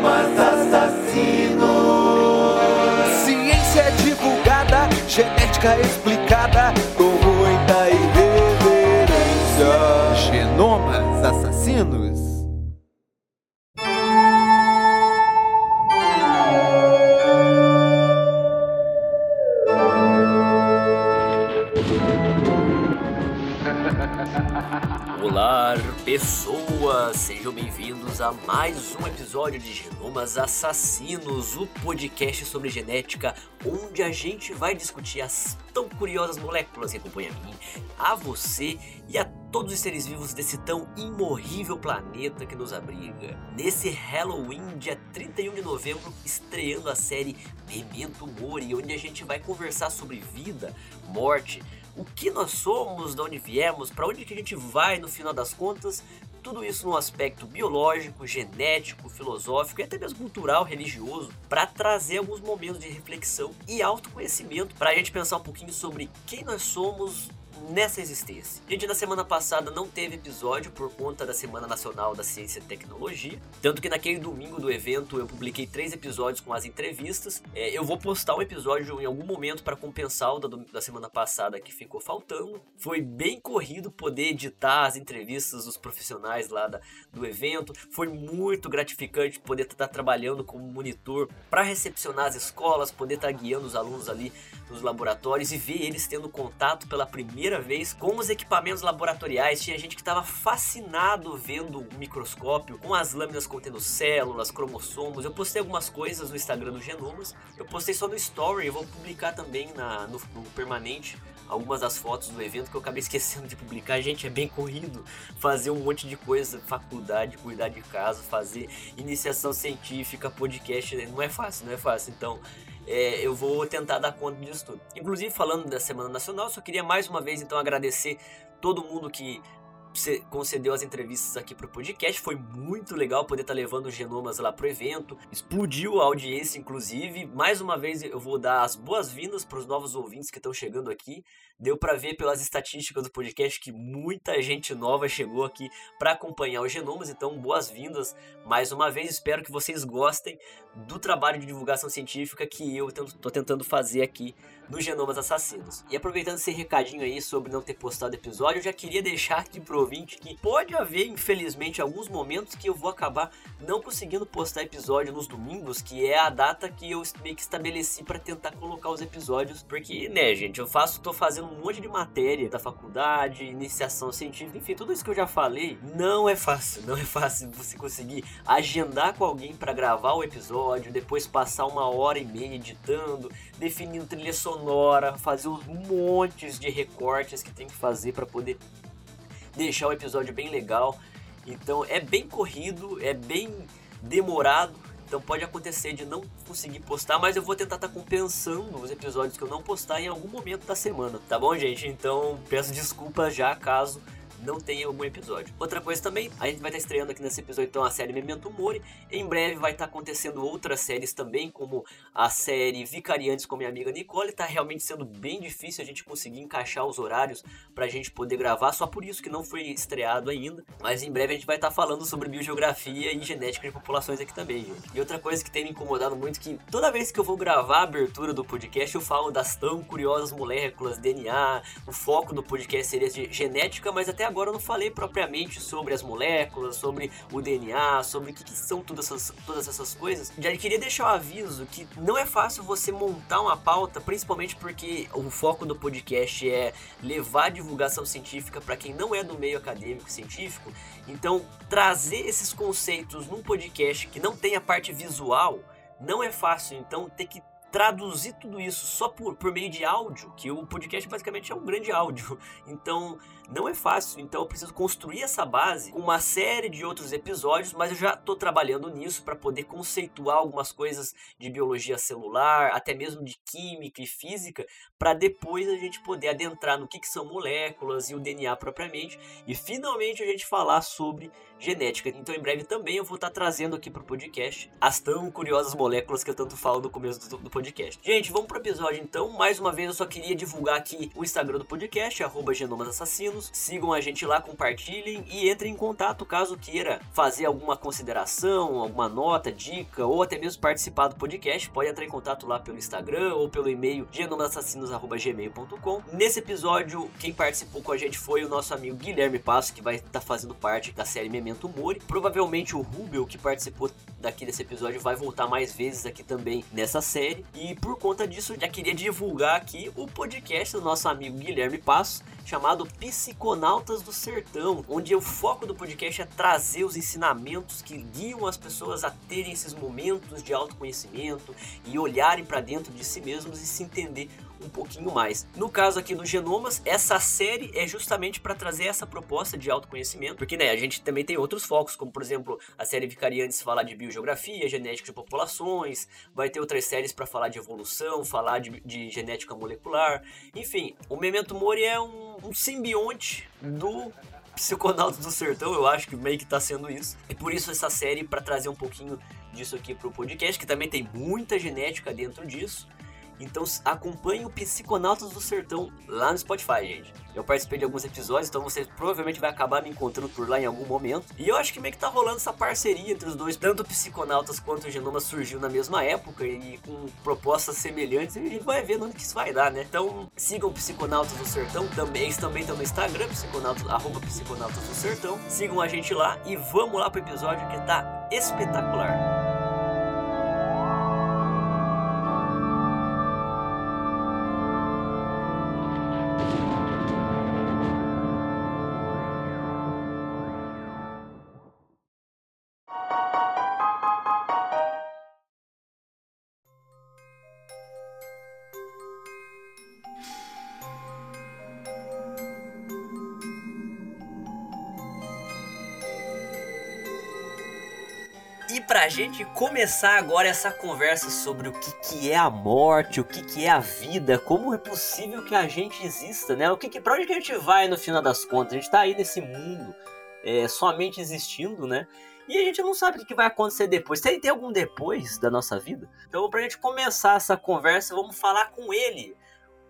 Genomas assassinos. Ciência divulgada, genética explicada, pessoas! Sejam bem-vindos a mais um episódio de Genomas Assassinos, o podcast sobre genética, onde a gente vai discutir as tão curiosas moléculas que acompanham a mim, a você e a todos os seres vivos desse tão imorrível planeta que nos abriga. Nesse Halloween, dia 31 de novembro, estreando a série Memento Mori, onde a gente vai conversar sobre vida, morte, o que nós somos, de onde viemos, para onde que a gente vai no final das contas, tudo isso no aspecto biológico, genético, filosófico e até mesmo cultural, religioso, para trazer alguns momentos de reflexão e autoconhecimento para a gente pensar um pouquinho sobre quem nós somos nessa existência. Gente, na semana passada não teve episódio por conta da Semana Nacional da Ciência e Tecnologia, tanto que naquele domingo do evento eu publiquei três episódios com as entrevistas. É, eu vou postar um episódio em algum momento para compensar o da, da semana passada que ficou faltando. Foi bem corrido poder editar as entrevistas dos profissionais lá da, do evento. Foi muito gratificante poder estar trabalhando como monitor para recepcionar as escolas, poder estar guiando os alunos ali nos laboratórios e ver eles tendo contato pela primeira vez com os equipamentos laboratoriais. Tinha gente que estava fascinado vendo o microscópio com as lâminas contendo células, cromossomos. Eu postei algumas coisas no Instagram do Genomas. Eu postei só no Story, eu vou publicar também na, no, no permanente algumas das fotos do evento que eu acabei esquecendo de publicar. Gente, é bem corrido fazer um monte de coisa, faculdade, cuidar de casa, fazer iniciação científica, podcast, não é fácil, não é fácil. Então, é, eu vou tentar dar conta disso tudo. Inclusive, falando da Semana Nacional, só queria mais uma vez então agradecer todo mundo que concedeu as entrevistas aqui pro podcast. Foi muito legal poder estar tá levando os genomas lá pro evento. Explodiu a audiência, inclusive. Mais uma vez eu vou dar as boas-vindas para os novos ouvintes que estão chegando aqui. Deu para ver pelas estatísticas do podcast que muita gente nova chegou aqui para acompanhar os genomas. Então, boas-vindas mais uma vez. Espero que vocês gostem do trabalho de divulgação científica que eu estou tentando fazer aqui no Genomas Assassinos. E aproveitando esse recadinho aí sobre não ter postado episódio, eu já queria deixar aqui pro ouvinte que pode haver, infelizmente, alguns momentos que eu vou acabar não conseguindo postar episódio nos domingos, que é a data que eu meio que estabeleci para tentar colocar os episódios, porque, né, gente, eu faço, tô fazendo um monte de matéria da faculdade, iniciação científica, enfim, tudo isso que eu já falei, não é fácil, não é fácil você conseguir agendar com alguém para gravar o episódio, depois passar uma hora e meia editando, definindo trilha sonora, fazer uns montes de recortes que tem que fazer para poder deixar o episódio bem legal. Então é bem corrido, é bem demorado. Então pode acontecer de não conseguir postar, mas eu vou tentar estar tá compensando os episódios que eu não postar em algum momento da semana, tá bom, gente? Então peço desculpas já caso não tem algum episódio. Outra coisa também, a gente vai estar estreando aqui nesse episódio então a série Memento Mori. Em breve vai estar acontecendo outras séries também, como a série Vicariantes com minha amiga Nicole. Tá realmente sendo bem difícil a gente conseguir encaixar os horários pra gente poder gravar, só por isso que não foi estreado ainda. Mas em breve a gente vai estar falando sobre biogeografia e genética de populações aqui também, gente. E outra coisa que tem me incomodado muito que toda vez que eu vou gravar a abertura do podcast, eu falo das tão curiosas moléculas, DNA, o foco do podcast seria de genética, mas até agora eu não falei propriamente sobre as moléculas, sobre o DNA, sobre o que, que são todas essas, todas essas coisas. Já queria deixar o um aviso que não é fácil você montar uma pauta, principalmente porque o foco do podcast é levar divulgação científica para quem não é do meio acadêmico científico. Então, trazer esses conceitos num podcast que não tem a parte visual não é fácil. Então, ter que traduzir tudo isso só por, por meio de áudio, que o podcast basicamente é um grande áudio. Então, não é fácil, então eu preciso construir essa base com uma série de outros episódios, mas eu já estou trabalhando nisso para poder conceituar algumas coisas de biologia celular, até mesmo de química e física, para depois a gente poder adentrar no que, que são moléculas e o DNA propriamente, e finalmente a gente falar sobre genética. Então em breve também eu vou estar tá trazendo aqui para o podcast as tão curiosas moléculas que eu tanto falo no começo do, do podcast. Gente, vamos para o episódio então. Mais uma vez eu só queria divulgar aqui o Instagram do podcast, arroba Genomas Assassinos Assassinos. Sigam a gente lá, compartilhem e entrem em contato caso queira fazer alguma consideração, alguma nota, dica ou até mesmo participar do podcast. Pode entrar em contato lá pelo Instagram ou pelo e-mail genomasassassinos.gmail.com. Nesse episódio, quem participou com a gente foi o nosso amigo Guilherme Passo, que vai estar tá fazendo parte da série Memento Mori. Provavelmente o Rubel, que participou daqui desse episódio, vai voltar mais vezes aqui também nessa série. E por conta disso, já queria divulgar aqui o podcast do nosso amigo Guilherme Passo, chamado Psiconautas do Sertão, onde o foco do podcast é trazer os ensinamentos que guiam as pessoas a terem esses momentos de autoconhecimento e olharem para dentro de si mesmos e se entender um pouquinho mais. No caso aqui do Genomas, essa série é justamente para trazer essa proposta de autoconhecimento, porque né, a gente também tem outros focos, como por exemplo a série Vicariantes falar de biogeografia, genética de populações, vai ter outras séries para falar de evolução, falar de, de, genética molecular, enfim, o Memento Mori é um, um simbionte do Psiconautas do Sertão, eu acho que meio que tá sendo isso. E por isso essa série para trazer um pouquinho disso aqui pro podcast, que também tem muita genética dentro disso. Então acompanhe o Psiconautas do Sertão lá no Spotify, gente. Eu participei de alguns episódios, então você provavelmente vai acabar me encontrando por lá em algum momento. E eu acho que meio que tá rolando essa parceria entre os dois. Tanto o Psiconautas quanto o Genoma surgiu na mesma época e com propostas semelhantes. E a gente vai ver onde que isso vai dar, né? Então sigam o Psiconautas do Sertão. Também, eles também estão no Instagram, Psiconautas, arroba Psiconautas do Sertão. Sigam a gente lá e vamos lá pro episódio que tá espetacular. Gente começar agora essa conversa sobre o que, que é a morte, o que, que é a vida, como é possível que a gente exista, né? O que, que, pra onde que a gente vai no final das contas? A gente tá aí nesse mundo é, somente existindo, né? E a gente não sabe o que vai acontecer depois. Tem, tem algum depois da nossa vida? Então, pra gente começar essa conversa, vamos falar com ele,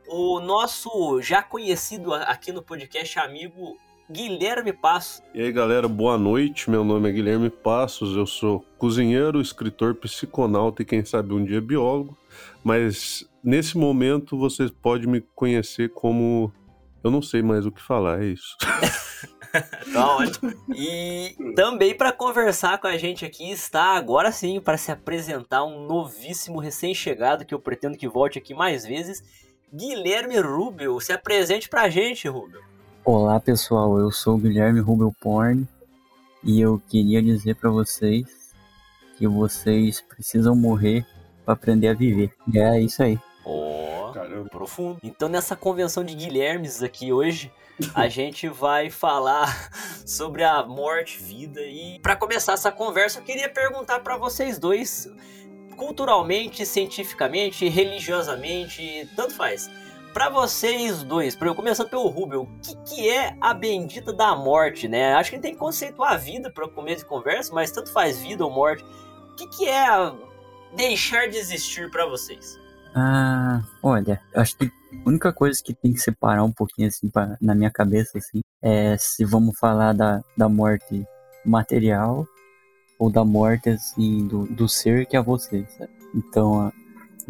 o nosso já conhecido aqui no podcast amigo Guilherme Passos. E aí, galera, boa noite. Meu nome é Guilherme Passos. Eu sou cozinheiro, escritor, psiconauta e quem sabe um dia biólogo. Mas nesse momento você pode me conhecer como eu não sei mais o que falar, é isso. tá ótimo. E também para conversar com a gente aqui está agora sim para se apresentar um novíssimo recém-chegado que eu pretendo que volte aqui mais vezes, Guilherme Rubel. Se apresente pra gente, Rubel. Olá pessoal, eu sou o Guilherme Rubel Porn e eu queria dizer para vocês que vocês precisam morrer para aprender a viver. É isso aí. Ó, oh, profundo. Então nessa convenção de Guilhermes aqui hoje, a gente vai falar sobre a morte, vida e para começar essa conversa eu queria perguntar para vocês dois, culturalmente, cientificamente, religiosamente, tanto faz para vocês dois, começando pelo Rubel, o que, que, é a bendita da morte, né? Acho que gente tem que conceituar a vida para começo de conversa, mas tanto faz vida ou morte. O que, que é deixar de existir para vocês? Ah, olha, acho que a única coisa que tem que separar um pouquinho assim pra, na minha cabeça assim é se vamos falar da, da morte material ou da morte assim do, do ser que é você, sabe? Então,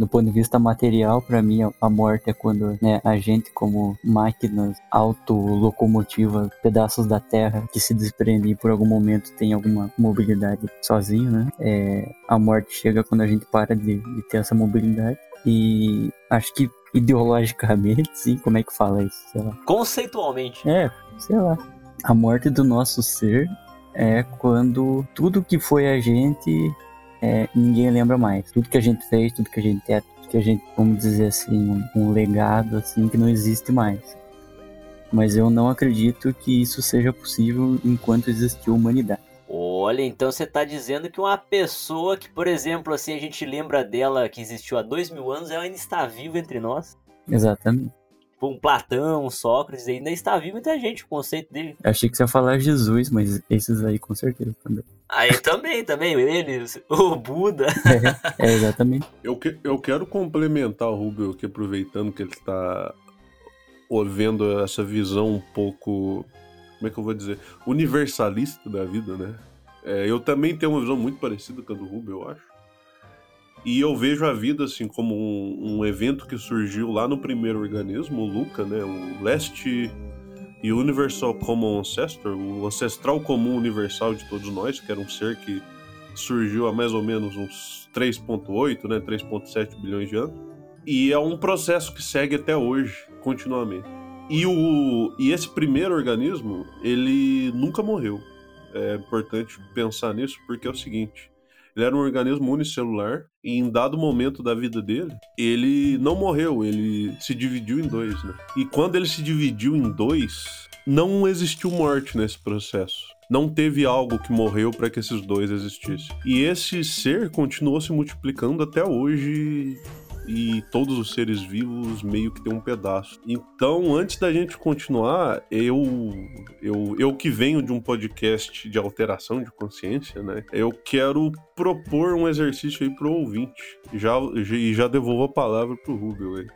do ponto de vista material, para mim, a morte é quando né, a gente, como máquinas autolocomotivas, pedaços da Terra que se desprendem por algum momento tem alguma mobilidade sozinho, né? É, a morte chega quando a gente para de, de ter essa mobilidade. E acho que ideologicamente, sim, como é que fala isso? Sei lá. Conceitualmente. É, sei lá. A morte do nosso ser é quando tudo que foi a gente é, ninguém lembra mais. Tudo que a gente fez, tudo que a gente é, tudo que a gente, vamos dizer assim, um, um legado assim que não existe mais. Mas eu não acredito que isso seja possível enquanto existir humanidade. Olha, então você está dizendo que uma pessoa que, por exemplo, assim, a gente lembra dela que existiu há dois mil anos, ela ainda está viva entre nós? Exatamente. Tipo, um Platão, um Sócrates, ainda está vivo entre a gente, o conceito dele. Eu achei que você ia falar Jesus, mas esses aí com certeza também. Aí também, também, ele, o Buda. É, é, exatamente. Eu, que, eu quero complementar o Rubio aqui, aproveitando que ele está vendo essa visão um pouco, como é que eu vou dizer, universalista da vida, né? É, eu também tenho uma visão muito parecida com a do Rubio, eu acho. E eu vejo a vida assim como um, um, evento que surgiu lá no primeiro organismo, o Luca, né? O Last Universal Common Ancestor, o ancestral comum universal de todos nós, que era um ser que surgiu há mais ou menos uns 3.8, né, 3.7 bilhões de anos. E é um processo que segue até hoje, continuamente. E, o, e esse primeiro organismo, ele nunca morreu. É importante pensar nisso porque é o seguinte: ele era um organismo unicelular e em dado momento da vida dele, ele não morreu, ele se dividiu em dois, né? E quando ele se dividiu em dois, não existiu morte nesse processo. Não teve algo que morreu para que esses dois existissem. E esse ser continuou se multiplicando até hoje e todos os seres vivos meio que tem um pedaço. Então, antes da gente continuar, eu, eu, eu que venho de um podcast de alteração de consciência, né? Eu quero propor um exercício aí pro ouvinte. Já, e já devolvo a palavra pro Rubio aí.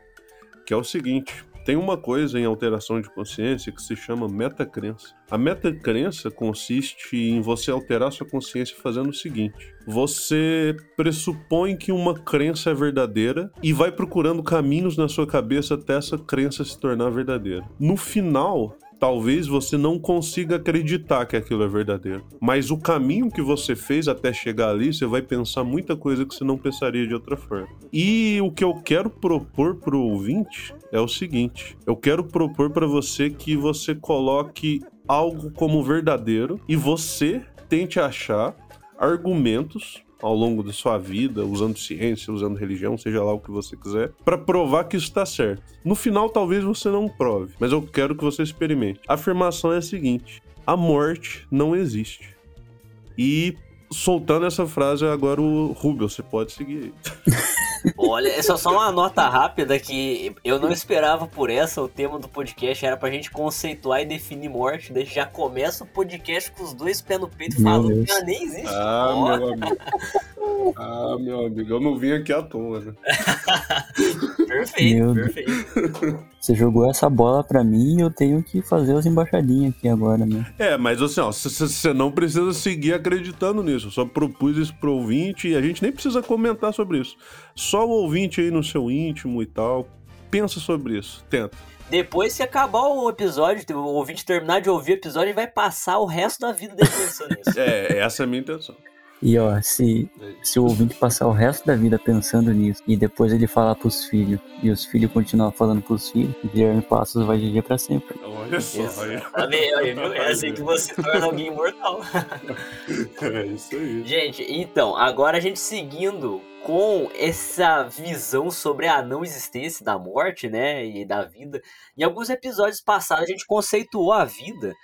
Que é o seguinte: tem uma coisa em alteração de consciência que se chama metacrença. A metacrença consiste em você alterar sua consciência fazendo o seguinte: você pressupõe que uma crença é verdadeira e vai procurando caminhos na sua cabeça até essa crença se tornar verdadeira. No final, talvez você não consiga acreditar que aquilo é verdadeiro. Mas o caminho que você fez até chegar ali, você vai pensar muita coisa que você não pensaria de outra forma. E o que eu quero propor pro ouvinte é o seguinte: eu quero propor para você que você coloque algo como verdadeiro e você tente achar argumentos ao longo da sua vida, usando ciência, usando religião, seja lá o que você quiser, para provar que isso está certo. No final, talvez você não prove, mas eu quero que você experimente. A afirmação é a seguinte: a morte não existe. E soltando essa frase agora o Rubio, você pode seguir. Olha, é só, só uma nota rápida que eu não esperava por essa. O tema do podcast era pra gente conceituar e definir morte. Daí já começa o podcast com os dois pés no peito falando que ela nem existe. Ah, oh. meu amigo. Ah, meu amigo, eu não vim aqui à toa, né? perfeito, meu perfeito. Você jogou essa bola pra mim e eu tenho que fazer as embaixadinhas aqui agora, né? É, mas assim, ó, você não precisa seguir acreditando nisso. Eu só propus isso pro ouvinte e a gente nem precisa comentar sobre isso. Só o ouvinte aí no seu íntimo e tal. Pensa sobre isso, tenta. Depois, se acabar o episódio, o ouvinte terminar de ouvir o episódio, ele vai passar o resto da vida dele pensando nisso. é, essa é a minha intenção. E ó, se, se o ouvinte passar o resto da vida pensando nisso e depois ele falar pros filhos e os filhos continuar falando pros filhos, Guilherme Passos vai viver pra sempre. Olha só. Aí. É assim que você torna alguém imortal. é isso aí. Gente, então, agora a gente seguindo com essa visão sobre a não existência da morte, né, e da vida. Em alguns episódios passados a gente conceituou a vida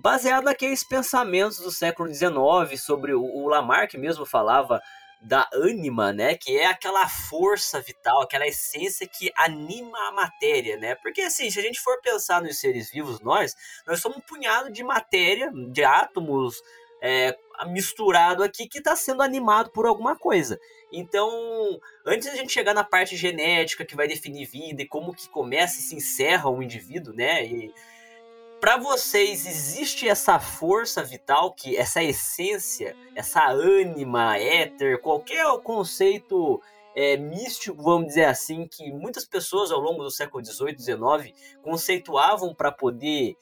baseado naqueles pensamentos do século XIX sobre o, Lamarck mesmo falava da ânima, né, que é aquela força vital, aquela essência que anima a matéria, né? Porque assim, se a gente for pensar nos seres vivos, nós, nós somos um punhado de matéria, de átomos é, misturado aqui que está sendo animado por alguma coisa. Então, antes da gente chegar na parte genética que vai definir vida e como que começa e se encerra um indivíduo, né? E, para vocês existe essa força vital que essa essência, essa ânima, éter, qualquer conceito é, místico, vamos dizer assim, que muitas pessoas ao longo do século XVIII, XIX conceituavam para poder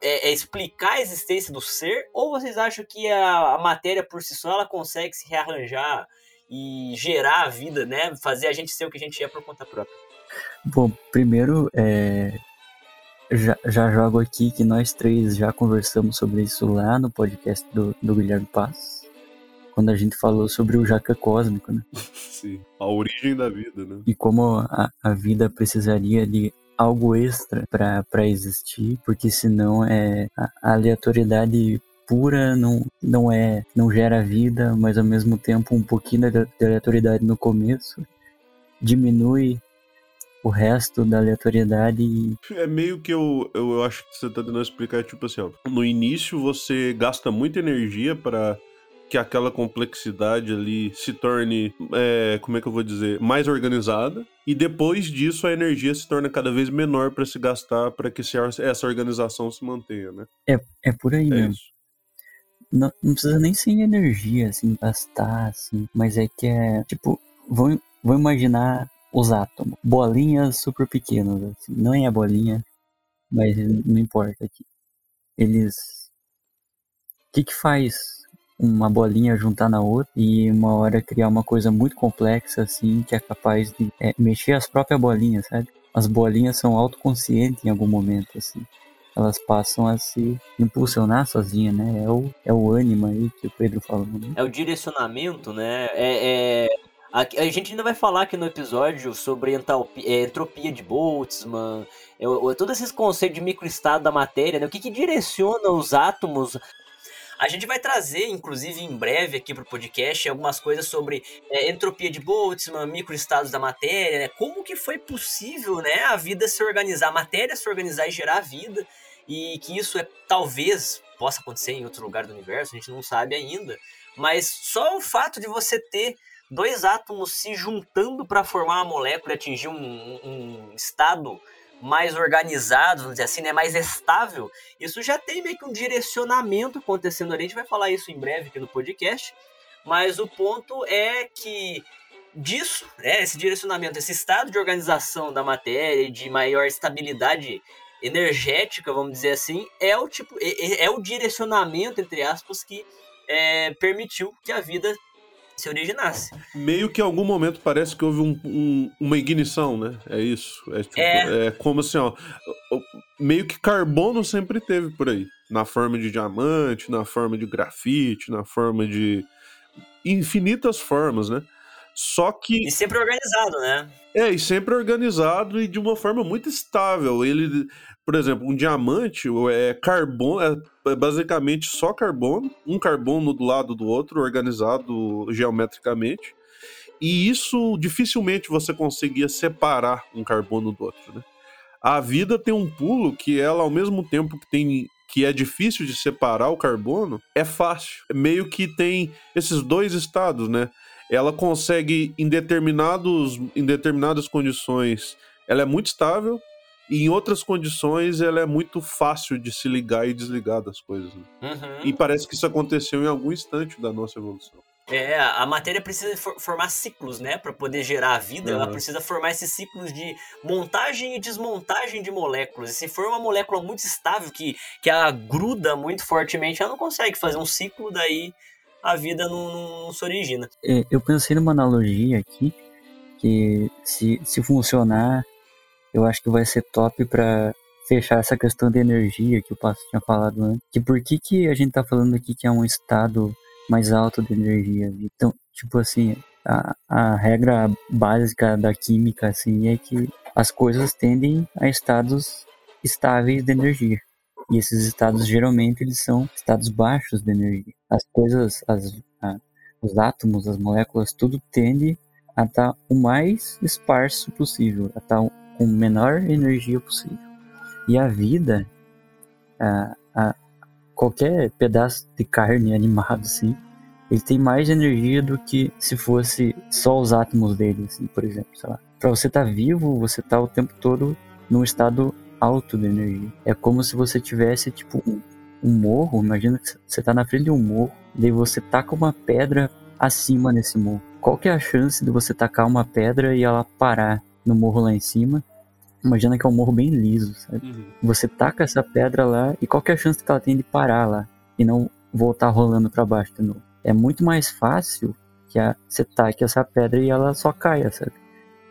é, é, explicar a existência do ser? Ou vocês acham que a, a matéria por si só ela consegue se rearranjar e gerar a vida, né? Fazer a gente ser o que a gente é por conta própria? Bom, primeiro, é, já, já jogo aqui que nós três já conversamos sobre isso lá no podcast do, do Guilherme Paz. Quando a gente falou sobre o jaca cósmico, né? Sim, a origem da vida, né? E como a, a vida precisaria de algo extra para existir, porque senão é a aleatoriedade pura não, não é não gera vida, mas ao mesmo tempo um pouquinho de aleatoriedade no começo diminui o resto da aleatoriedade. É meio que eu, eu, eu acho que você tá tentando explicar, tipo assim, ó, no início você gasta muita energia para que aquela complexidade ali se torne, é, como é que eu vou dizer, mais organizada. E depois disso a energia se torna cada vez menor para se gastar para que essa organização se mantenha, né? É, é por aí É mesmo. isso. Não, não precisa nem ser em energia, assim, gastar, assim. Mas é que é, tipo, vou, vou imaginar os átomos. Bolinhas super pequenas, assim. Não é bolinha, mas não importa aqui. Eles... O que que faz uma bolinha juntar na outra e uma hora criar uma coisa muito complexa, assim, que é capaz de é, mexer as próprias bolinhas, sabe? As bolinhas são autoconscientes em algum momento, assim elas passam a se impulsionar sozinha, né? É o, é o ânimo aí que o Pedro falou, né? É o direcionamento, né? É, é- A, a gente ainda vai falar aqui no episódio sobre entalpia, é, entropia de Boltzmann, é, o- é, todo esses conceitos de microestado da matéria, né? O que, que direciona os átomos. A gente vai trazer, inclusive, em breve aqui pro podcast, algumas coisas sobre é, entropia de Boltzmann, microestados da matéria, né? Como que foi possível, né, a vida se organizar, a matéria se organizar e gerar vida, e que isso é talvez possa acontecer em outro lugar do universo, a gente não sabe ainda. Mas só o fato de você ter dois átomos se juntando para formar uma molécula e atingir um, um estado mais organizado, vamos dizer assim, né, mais estável, isso já tem meio que um direcionamento acontecendo ali. A gente vai falar isso em breve aqui no podcast. Mas o ponto é que disso, né, esse direcionamento, esse estado de organização da matéria, de maior estabilidade energética, vamos dizer assim, é o tipo, é, é o direcionamento entre aspas que é, permitiu que a vida se originasse. Meio que em algum momento parece que houve um- um- uma ignição, né? É isso. É, tipo, É. é como assim, ó. Meio que carbono sempre teve por aí. Na forma de diamante, na forma de grafite, na forma de. infinitas formas, né? Só que. E sempre organizado, né? É, e sempre organizado e de uma forma muito estável. Ele, por exemplo, um diamante é carbono, é basicamente só carbono, um carbono do lado do outro, organizado geometricamente. E isso dificilmente você conseguia separar um carbono do outro, né? A vida tem um pulo que ela, ao mesmo tempo que tem que é difícil de separar o carbono, é fácil. Meio que tem esses dois estados, né? Ela consegue em determinados em determinadas condições ela é muito estável e em outras condições ela é muito fácil de se ligar e desligar das coisas né? Uhum. e parece que isso aconteceu em algum instante da nossa evolução É, a matéria precisa for- formar ciclos, né? Para poder gerar a vida, ela Uhum. precisa formar esses ciclos de montagem e desmontagem de moléculas. E se for uma molécula muito estável, que, que ela gruda muito fortemente, ela não consegue fazer um ciclo, daí a vida não, não- se origina. É, eu pensei numa analogia aqui que se, se funcionar, eu acho que vai ser top pra fechar essa questão de energia que o Passo tinha falado antes. Que por que, que a gente tá falando aqui que é um estado mais alto de energia? Então, tipo assim, a, a regra básica da química assim é que as coisas tendem a estados estáveis de energia. E esses estados geralmente eles são estados baixos de energia. As coisas, as, a- os átomos, as moléculas, tudo tende a estar o mais esparso possível, a estar com menor energia possível. E a vida, a, a, qualquer pedaço de carne animado assim, ele tem mais energia do que se fosse só os átomos dele, assim, por exemplo. Para você estar vivo, você está o tempo todo num estado alto de energia. É como se você tivesse tipo um, um morro, imagina que você está na frente de um morro, daí você taca uma pedra acima nesse morro. Qual que é a chance de você tacar uma pedra e ela parar no morro lá em cima? Imagina que é um morro bem liso, sabe? Você taca essa pedra lá e qual que é a chance que ela tem de parar lá e não voltar rolando para baixo de novo? É muito mais fácil que a, você taque essa pedra e ela só caia, sabe?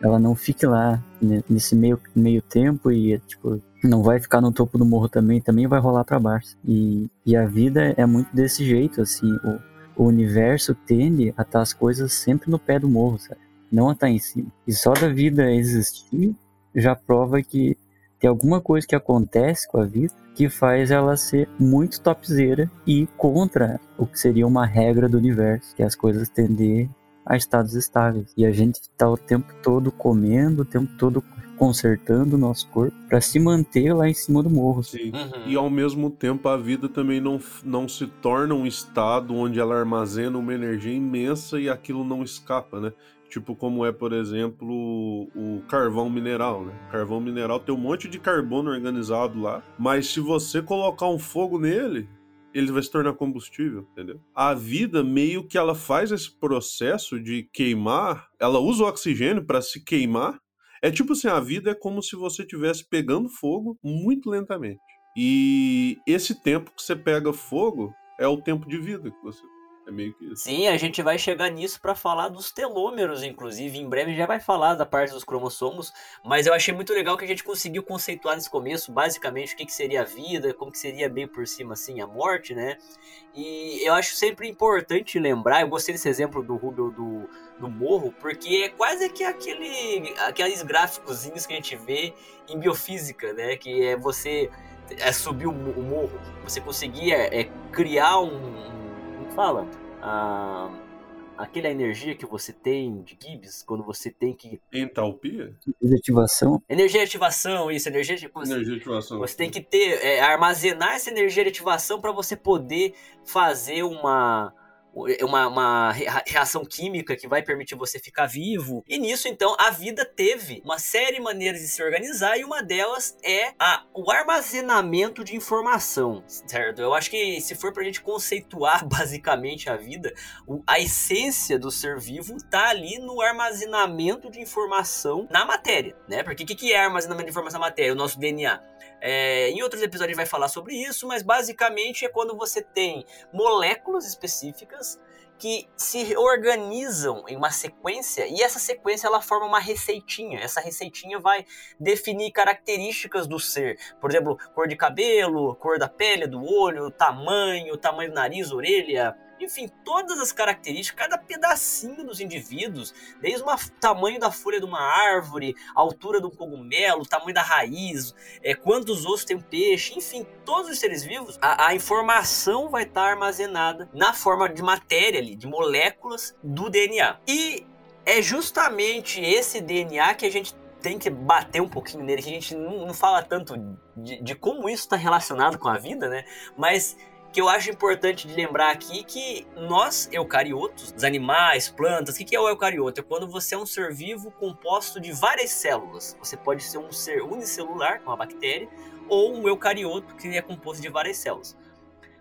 Ela não fique lá ne- nesse meio, meio tempo e tipo não vai ficar no topo do morro também, também vai rolar para baixo. E, e a vida é muito desse jeito, assim, o, o universo tende a estar as coisas sempre no pé do morro, sabe? Não a estar em cima. E só da vida existir já prova que tem alguma coisa que acontece com a vida que faz ela ser muito topzeira e contra o que seria uma regra do universo, que é as coisas tender a estados estáveis. E a gente está o tempo todo comendo, o tempo todo consertando o nosso corpo para se manter lá em cima do morro. Sim. Uhum. E ao mesmo tempo a vida também não, não se torna um estado onde ela armazena uma energia imensa e aquilo não escapa, né? Tipo como é, por exemplo, o carvão mineral, né? Carvão mineral tem um monte de carbono organizado lá, mas se você colocar um fogo nele, ele vai se tornar combustível, entendeu? A vida meio que ela faz esse processo de queimar, ela usa o oxigênio para se queimar. É tipo assim, a vida é como se você estivesse pegando fogo muito lentamente. E esse tempo que você pega fogo é o tempo de vida que você é meio que isso. Sim, a gente vai chegar nisso para falar dos telômeros, inclusive. Em breve já vai falar da parte dos cromossomos, mas eu achei muito legal que a gente conseguiu conceituar nesse começo, basicamente, o que, que seria a vida, como que seria bem por cima, assim, a morte, né? E eu acho sempre importante lembrar, eu gostei desse exemplo do Rubel do, do morro, porque é quase que aquele, aqueles gráficozinhos que a gente vê em biofísica, né? Que é você é subir o mo- o morro, você conseguir é, é criar um, fala, ah, aquela energia que você tem de Gibbs quando você tem que Entalpia? Desativação, energia de ativação, isso, energia de Energia de ativação. você tem que ter, é, armazenar essa energia de ativação para você poder fazer uma, uma, uma rea- reação química que vai permitir você ficar vivo. E nisso, então, a vida teve uma série de maneiras de se organizar e uma delas é a, o armazenamento de informação, certo? Eu acho que se for pra gente conceituar basicamente a vida, o- a essência do ser vivo tá ali no armazenamento de informação na matéria, né? Porque o que, que é armazenamento de informação na matéria? O nosso DNA. É, em outros episódios a gente vai falar sobre isso, mas basicamente é quando você tem moléculas específicas que se organizam em uma sequência e essa sequência ela forma uma receitinha. Essa receitinha vai definir características do ser, por exemplo, cor de cabelo, cor da pele, do olho, tamanho, tamanho do nariz, orelha, enfim, todas as características, cada pedacinho dos indivíduos, desde o tamanho da folha de uma árvore, a altura do cogumelo, o tamanho da raiz, é, quantos ossos tem um peixe, enfim, todos os seres vivos, a, a informação vai estar armazenada na forma de matéria ali, de moléculas do DNA. E é justamente esse DNA que a gente tem que bater um pouquinho nele, que a gente não, não fala tanto de, de como isso está relacionado com a vida, né? Mas que eu acho importante de lembrar aqui que nós, eucariotos, os animais, plantas, o que é o eucarioto? É quando você é um ser vivo composto de várias células. Você pode ser um ser unicelular, uma bactéria, ou um eucarioto, que é composto de várias células.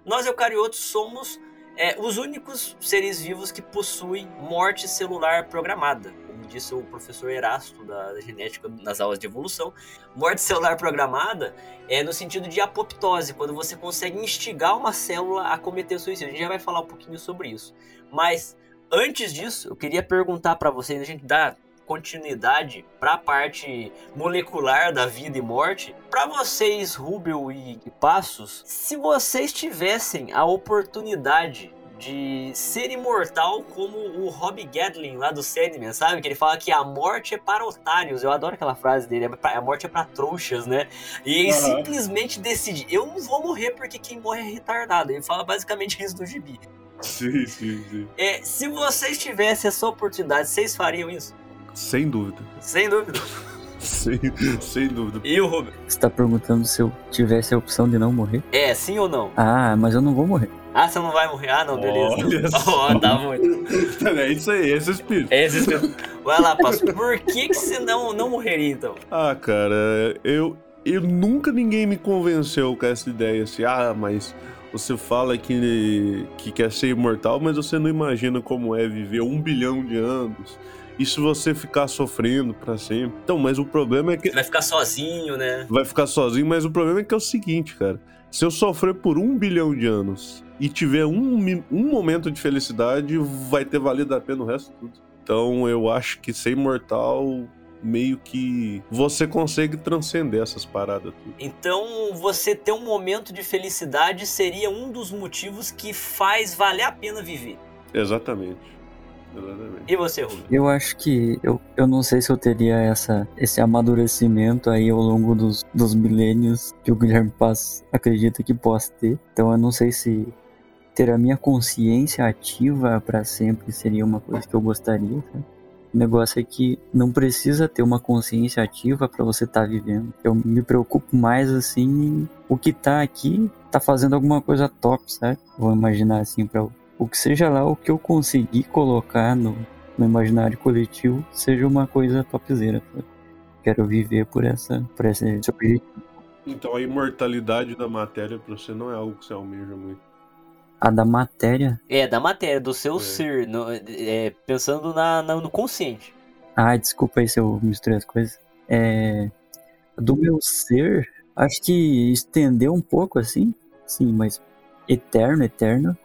Nós, eucariotos, somos é, os únicos seres vivos que possuem morte celular programada. Disse o professor Erasto da, da genética nas aulas de evolução, morte celular programada é no sentido de apoptose, quando você consegue instigar uma célula a cometer suicídio. A gente já vai falar um pouquinho sobre isso. Mas antes disso, eu queria perguntar para vocês, a gente dá continuidade para a parte molecular da vida e morte. Para vocês, Rubel e Passos, se vocês tivessem a oportunidade de ser imortal como o Rob Gadlin lá do Sandman, sabe? Que ele fala que a morte é para otários. Eu adoro aquela frase dele, é pra- a morte é para trouxas, né? E ele Aham. simplesmente decide, eu não vou morrer porque quem morre é retardado. Ele fala basicamente isso do gibi. Sim, sim, sim. É, se vocês tivessem essa oportunidade, vocês fariam isso? Sem dúvida. Sem dúvida. Sem, sem dúvida. E o Rubio? você tá perguntando se eu tivesse a opção de não morrer? É, sim ou não? Ah, mas eu não vou morrer. Ah, você não vai morrer? Ah, não, beleza. Olha. Ó, tá muito. É isso aí, esse espírito. É esse espírito. Vai lá, Passo. Por que, que você não, não morreria, então? Ah, cara, eu, eu nunca ninguém me convenceu com essa ideia assim, ah, mas você fala que, que quer ser imortal, mas você não imagina como é viver um bilhão de anos. E se você ficar sofrendo pra sempre? Então, mas o problema é que vai ficar sozinho, né? vai ficar sozinho, mas o problema é que é o seguinte, cara. Se eu sofrer por um bilhão de anos e tiver um, um momento de felicidade, vai ter valido a pena o resto tudo. Então eu acho que ser imortal, meio que você consegue transcender essas paradas tudo. Então, você ter um momento de felicidade seria um dos motivos que faz valer a pena viver. Exatamente. Exatamente. E você, Rubio? Eu acho que eu, eu não sei se eu teria essa, esse amadurecimento aí ao longo dos, dos milênios que o Guilherme Paz acredita que possa ter. Então eu não sei se ter a minha consciência ativa para sempre seria uma coisa que eu gostaria. Tá? O negócio é que não precisa ter uma consciência ativa para você estar tá vivendo. Eu me preocupo mais assim, o que tá aqui tá fazendo alguma coisa top, sabe? Vou imaginar assim para o que seja lá o que eu conseguir colocar no, no imaginário coletivo seja uma coisa topzera. Sabe? Quero viver por essa, por esse objetivo. Então a imortalidade da matéria para você não é algo que você almeja muito. A da matéria? É, da matéria, do seu é. ser, no, é, pensando na, na, no consciente. Ah, desculpa aí se eu misturei as coisas. É, do meu ser, acho que estendeu um pouco assim, sim, mas eterno, eterno,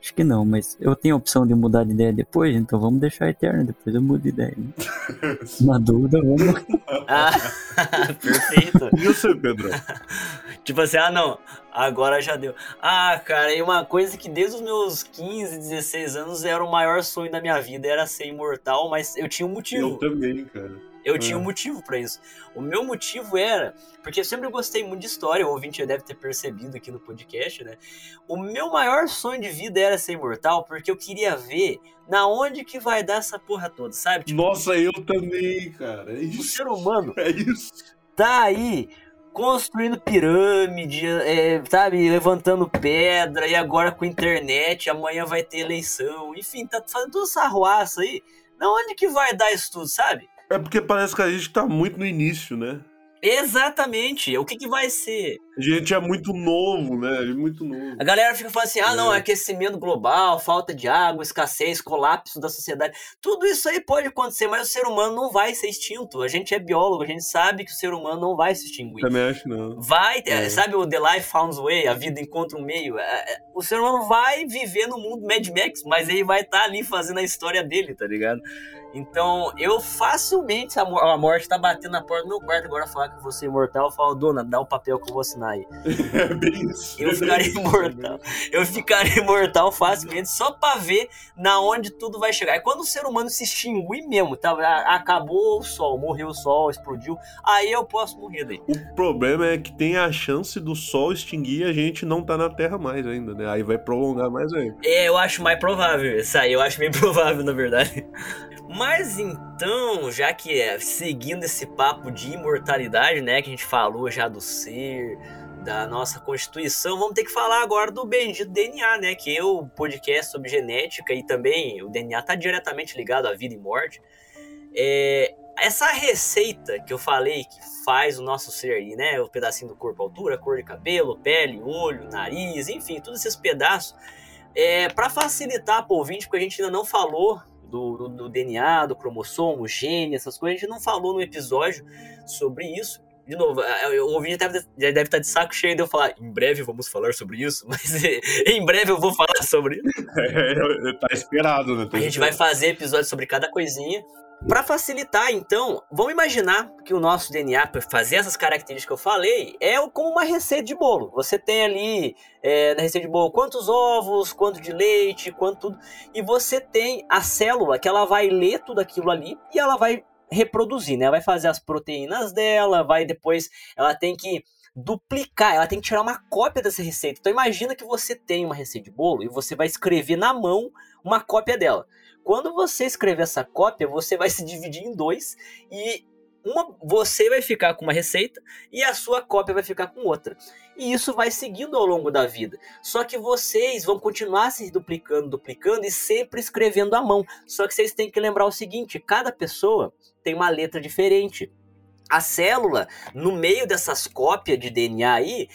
Acho que não, mas eu tenho a opção de mudar de ideia depois, então vamos deixar eterno, depois eu mudo de ideia. Né? Na dúvida, vamos. ah, perfeito. E você, Pedro? tipo assim, ah não, agora já deu. Ah, cara, e uma coisa que desde os meus 15, 16 anos era o maior sonho da minha vida, era ser imortal, mas eu tinha um motivo. Eu também, cara. Eu é. tinha um motivo para isso. O meu motivo era, porque eu sempre gostei muito de história, o ouvinte já deve ter percebido aqui no podcast, né? O meu maior sonho de vida era ser imortal, porque eu queria ver na onde que vai dar essa porra toda, sabe? Tipo, Nossa, eu também, cara. É isso. O ser humano é isso. tá aí construindo pirâmide, é, sabe, levantando pedra, e agora com internet, amanhã vai ter eleição, enfim, tá fazendo toda essa arruaça aí. Na onde que vai dar isso tudo, sabe? É porque parece que a gente tá muito no início, né? Exatamente. O que, que vai ser? A gente é muito novo, né? É muito novo. A galera fica falando assim: ah, é. não, aquecimento global, falta de água, escassez, colapso da sociedade. Tudo isso aí pode acontecer, mas o ser humano não vai ser extinto. A gente é biólogo, a gente sabe que o ser humano não vai se extinguir. Também acho não. Vai, é. sabe o The Life Founds Way, a vida encontra um meio. É, o ser humano vai viver no mundo Mad Max, mas ele vai estar tá ali fazendo a história dele, tá ligado? Então, eu facilmente, a morte tá batendo na porta do meu quarto agora falar que você é imortal, eu falo, dona, dá o papel que eu vou assinar aí. É bem isso. Eu ficaria imortal. Eu ficaria imortal facilmente só pra ver na onde tudo vai chegar. E quando o ser humano se extinguir mesmo, tá? acabou o sol, morreu o sol, explodiu, aí eu posso morrer daí. O problema é que tem a chance do sol extinguir e a gente não tá na Terra mais ainda, né? Aí vai prolongar mais ainda. É, eu acho mais provável. Isso aí eu acho bem provável, na verdade. Mas então, já que é seguindo esse papo de imortalidade, né, que a gente falou já do ser, da nossa constituição, vamos ter que falar agora do bendito DNA, né, que é o podcast sobre genética e também o DNA está diretamente ligado à vida e morte. É, essa receita que eu falei que faz o nosso ser aí, né, o pedacinho do corpo, altura, cor de cabelo, pele, olho, nariz, enfim, todos esses pedaços, é, para facilitar para o ouvinte, porque a gente ainda não falou do, do, do DNA, do cromossomo, gene, essas coisas. A gente não falou no episódio sobre isso. De novo, o ouvinte já deve, estar de saco cheio de eu falar, em breve vamos falar sobre isso, mas em breve eu vou falar sobre isso. É, tá esperado, né? A gente vai fazer episódios sobre cada coisinha. Para facilitar, então, vamos imaginar que o nosso DNA, para fazer essas características que eu falei, é como uma receita de bolo. Você tem ali é, na receita de bolo quantos ovos, quanto de leite, quanto tudo, e você tem a célula que ela vai ler tudo aquilo ali e ela vai reproduzir, né? Ela vai fazer as proteínas dela, vai depois, ela tem que duplicar, ela tem que tirar uma cópia dessa receita. Então imagina que você tem uma receita de bolo e você vai escrever na mão uma cópia dela. Quando você escrever essa cópia, você vai se dividir em dois e uma, você vai ficar com uma receita e a sua cópia vai ficar com outra. E isso vai seguindo ao longo da vida. Só que vocês vão continuar se duplicando, duplicando e sempre escrevendo à mão. Só que vocês têm que lembrar o seguinte: cada pessoa tem uma letra diferente. A célula, no meio dessas cópias de DNA aí,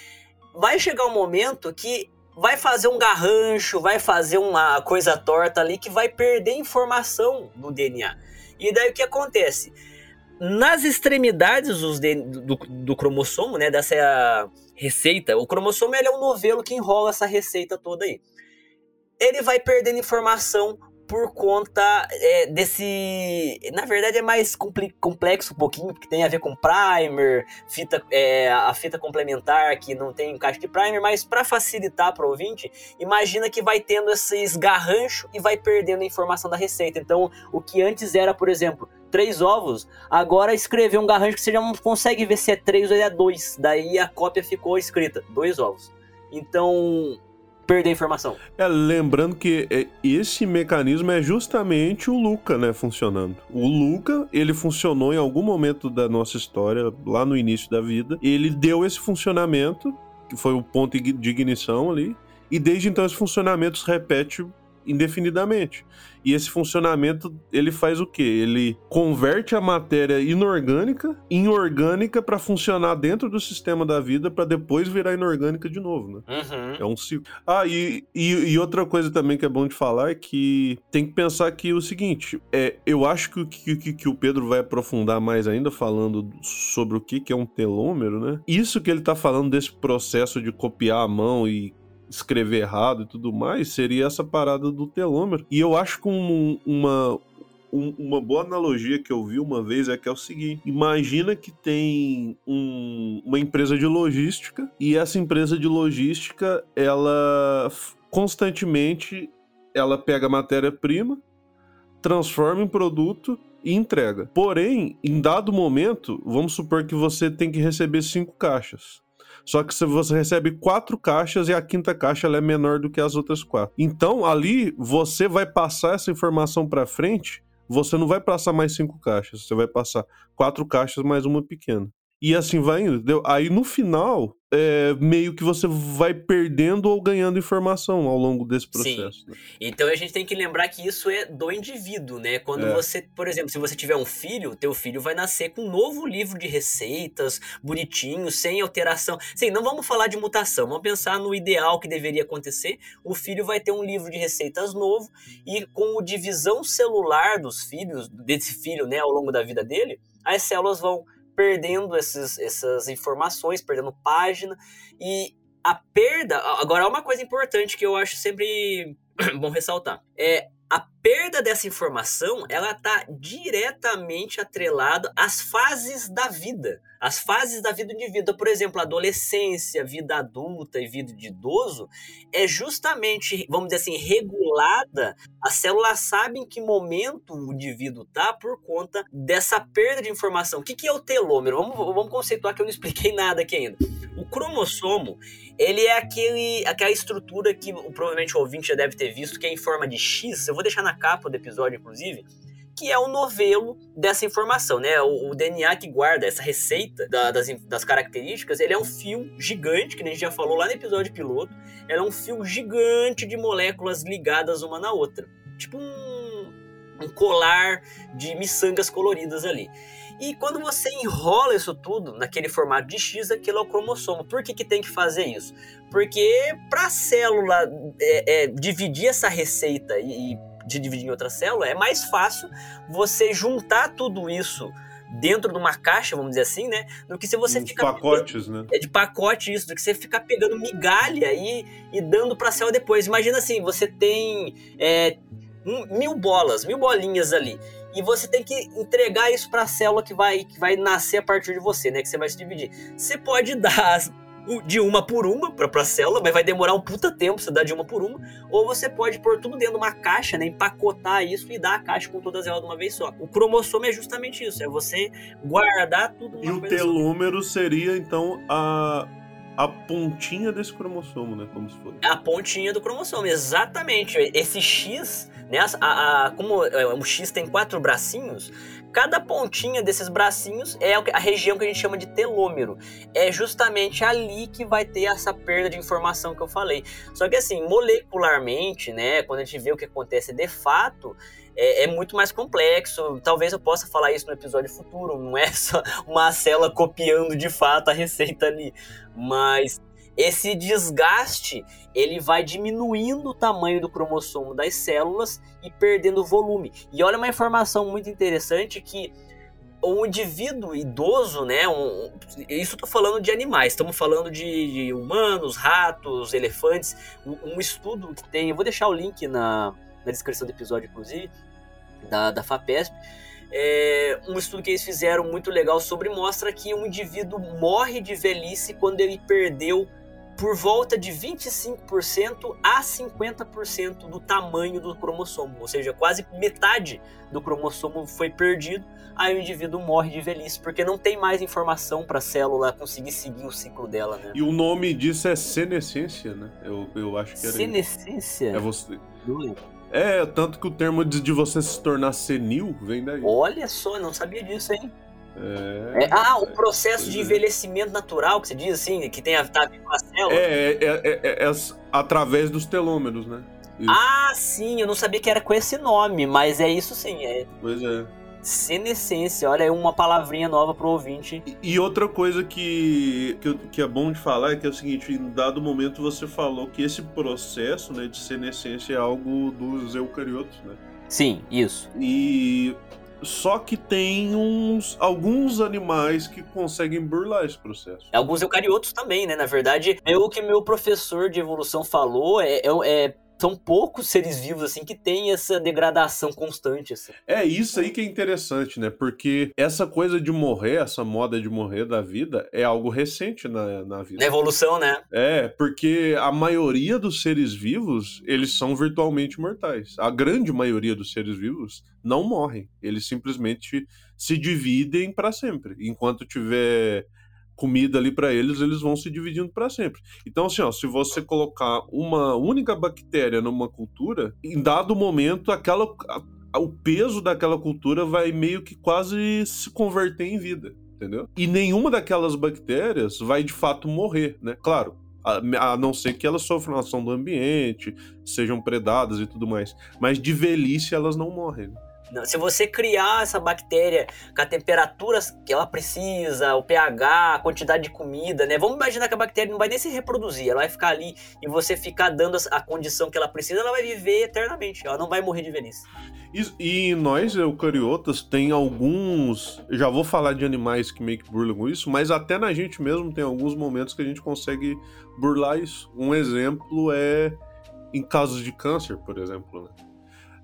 vai chegar um momento que vai fazer um garrancho, vai fazer uma coisa torta ali que vai perder informação do DNA. E daí o que acontece? Nas extremidades do, do, cromossomo, né, dessa receita, o cromossomo é um novelo que enrola essa receita toda aí. Ele vai perdendo informação por conta é, desse. Na verdade, é mais complexo um pouquinho, porque tem a ver com primer, fita, é, a fita complementar que não tem encaixe de primer, mas para facilitar para o ouvinte, imagina que vai tendo esses garranchos e vai perdendo a informação da receita. Então, o que antes era, por exemplo, três ovos, agora escrever um garrancho que você já não consegue ver se é três ou é dois. Daí a cópia ficou escrita: dois ovos. Então, perder informação. É, lembrando que é, esse mecanismo é justamente o Luca, né, funcionando. O Luca, ele funcionou em algum momento da nossa história, lá no início da vida. Ele deu esse funcionamento, que foi o ponto de ignição ali, e desde então esse funcionamento se repete indefinidamente. E esse funcionamento, ele faz o quê? Ele converte a matéria inorgânica em orgânica para funcionar dentro do sistema da vida para depois virar inorgânica de novo, né? Uhum. É um ciclo. Ah, e, e, e, outra coisa também que é bom de falar é que tem que pensar que o seguinte, é, eu acho que, que, que, que o Pedro vai aprofundar mais ainda falando sobre o que, que é um telômero, né? Isso que ele tá falando desse processo de copiar a mão e escrever errado e tudo mais, seria essa parada do telômero. E eu acho que um, uma, um, uma boa analogia que eu vi uma vez é que é o seguinte: imagina que tem um, uma empresa de logística e essa empresa de logística ela constantemente ela pega matéria-prima, transforma em produto e entrega. Porém, em dado momento, vamos supor que você tem que receber cinco caixas. Só que você recebe quatro caixas e a quinta caixa é menor do que as outras quatro. Então, ali, você vai passar essa informação para frente, você não vai passar mais cinco caixas, você vai passar quatro caixas mais uma pequena. E assim vai indo. Entendeu? Aí no final, é, meio que você vai perdendo ou ganhando informação ao longo desse processo. Né? Então a gente tem que lembrar que isso é do indivíduo, né? Quando é. você, por exemplo, se você tiver um filho, teu filho vai nascer com um novo livro de receitas, bonitinho, sem alteração. Sim, não vamos falar de mutação, vamos pensar no ideal que deveria acontecer. O filho vai ter um livro de receitas novo e com a divisão celular dos filhos, desse filho, né, ao longo da vida dele, as células vão perdendo esses, essas informações, perdendo página. E a perda. Agora, uma coisa importante que eu acho sempre bom ressaltar. É a perda dessa informação, ela está diretamente atrelada às fases da vida. As fases da vida do indivíduo, por exemplo, adolescência, vida adulta e vida de idoso, é justamente, vamos dizer assim, regulada. As células sabem que momento o indivíduo está por conta dessa perda de informação. O que, que é o telômero? Vamos, vamos conceituar que eu não expliquei nada aqui ainda. O cromossomo, ele é aquele, aquela estrutura que provavelmente o ouvinte já deve ter visto, que é em forma de X. Eu vou deixar na capa do episódio, inclusive que é o novelo dessa informação, né? O, o DNA que guarda essa receita da, das, das, características, ele é um fio gigante, que a gente já falou lá no episódio piloto, ela é um fio gigante de moléculas ligadas uma na outra. Tipo um, um colar de miçangas coloridas ali. E quando você enrola isso tudo naquele formato de X, aquilo é o cromossomo. Por que, que tem que fazer isso? Porque para a célula é, é, dividir essa receita e, e de dividir em outra célula, é mais fácil você juntar tudo isso dentro de uma caixa, vamos dizer assim, né? Do que se você Uns ficar. pacotes, pegando, né? É de pacote isso, do que você ficar pegando migalha e, e dando pra célula depois. Imagina assim, você tem é, um, mil bolas, mil bolinhas ali. E você tem que entregar isso para a célula que vai, que vai nascer a partir de você, né? Que você vai se dividir. Você pode dar de uma por uma para a célula, mas vai demorar um puta tempo você dar de uma por uma, ou você pode pôr tudo dentro de uma caixa, né, empacotar isso e dar a caixa com todas elas de uma vez só. O cromossomo é justamente isso, é você guardar tudo E o telômero só. seria então a a pontinha desse cromossomo, né? Como se fosse. A pontinha do cromossomo, exatamente. Esse X, né? A, a, como é, o X tem quatro bracinhos, cada pontinha desses bracinhos é a região que a gente chama de telômero. É justamente ali que vai ter essa perda de informação que eu falei. Só que assim, molecularmente, né? Quando a gente vê o que acontece de fato, é, é, muito mais complexo. Talvez eu possa falar isso no episódio futuro. Não é só uma célula copiando de fato a receita ali, mas esse desgaste ele vai diminuindo o tamanho do cromossomo das células e perdendo volume. E olha uma informação muito interessante que o indivíduo idoso, né? Um, isso estou falando de animais, estamos falando de, de, humanos, ratos, elefantes. Um, um estudo que tem, eu vou deixar o link na, na descrição do episódio, inclusive, da, da FAPESP, é, um estudo que eles fizeram muito legal sobre mostra que um indivíduo morre de velhice quando ele perdeu por volta de 25% a 50% do tamanho do cromossomo, ou seja, quase metade do cromossomo foi perdido, aí o indivíduo morre de velhice, porque não tem mais informação para a célula conseguir seguir o ciclo dela, né? E o nome disso é senescência, né? Eu, eu acho que era Senescência? É você. É, tanto que o termo de, de você se tornar senil vem daí. Olha só, não sabia disso, hein? É, É, ah, o processo pois de é. envelhecimento natural, que você diz assim, que tem a, tá com a célula. é, é, é, é- é através dos telômeros, né? Isso. Ah, sim, eu não sabia que era com esse nome, mas é isso sim, é Pois é. senescência. Olha aí uma palavrinha nova pro ouvinte. E- E outra coisa que, que, que é bom de falar é que é o seguinte, em dado momento você falou que esse processo né, de senescência é algo dos eucariotos, né? Sim, isso. E só que tem uns alguns animais que conseguem burlar esse processo. Alguns eucariotos também, né? Na verdade, é o que meu professor de evolução falou, é, é- é- são poucos seres vivos assim que tem essa degradação constante. Assim. É isso aí que é interessante, né? Porque essa coisa de morrer, essa moda de morrer da vida, é algo recente na, na vida. Na evolução, né? É, porque a maioria dos seres vivos, eles são virtualmente mortais. A grande maioria dos seres vivos não morrem. Eles simplesmente se dividem para sempre. Enquanto tiver comida ali para eles, eles vão se dividindo para sempre. Então, assim, ó, se você colocar uma única bactéria numa cultura, em dado momento, aquela a- o peso daquela cultura vai meio que quase se converter em vida, entendeu? E nenhuma daquelas bactérias vai de fato morrer, né? Claro, a, não ser que elas sofram ação do ambiente, sejam predadas e tudo mais. Mas de velhice elas não morrem. né? Se você criar essa bactéria com a temperatura que ela precisa, o pH, a quantidade de comida, né? Vamos imaginar que a bactéria não vai nem se reproduzir, ela vai ficar ali e você ficar dando a condição que ela precisa, ela vai viver eternamente, ela não vai morrer de velhice. E, e nós, eucariotas, tem alguns. Já vou falar de animais que meio que burlam com isso, mas até na gente mesmo tem alguns momentos que a gente consegue burlar isso. Um exemplo é em casos de câncer, por exemplo. Né?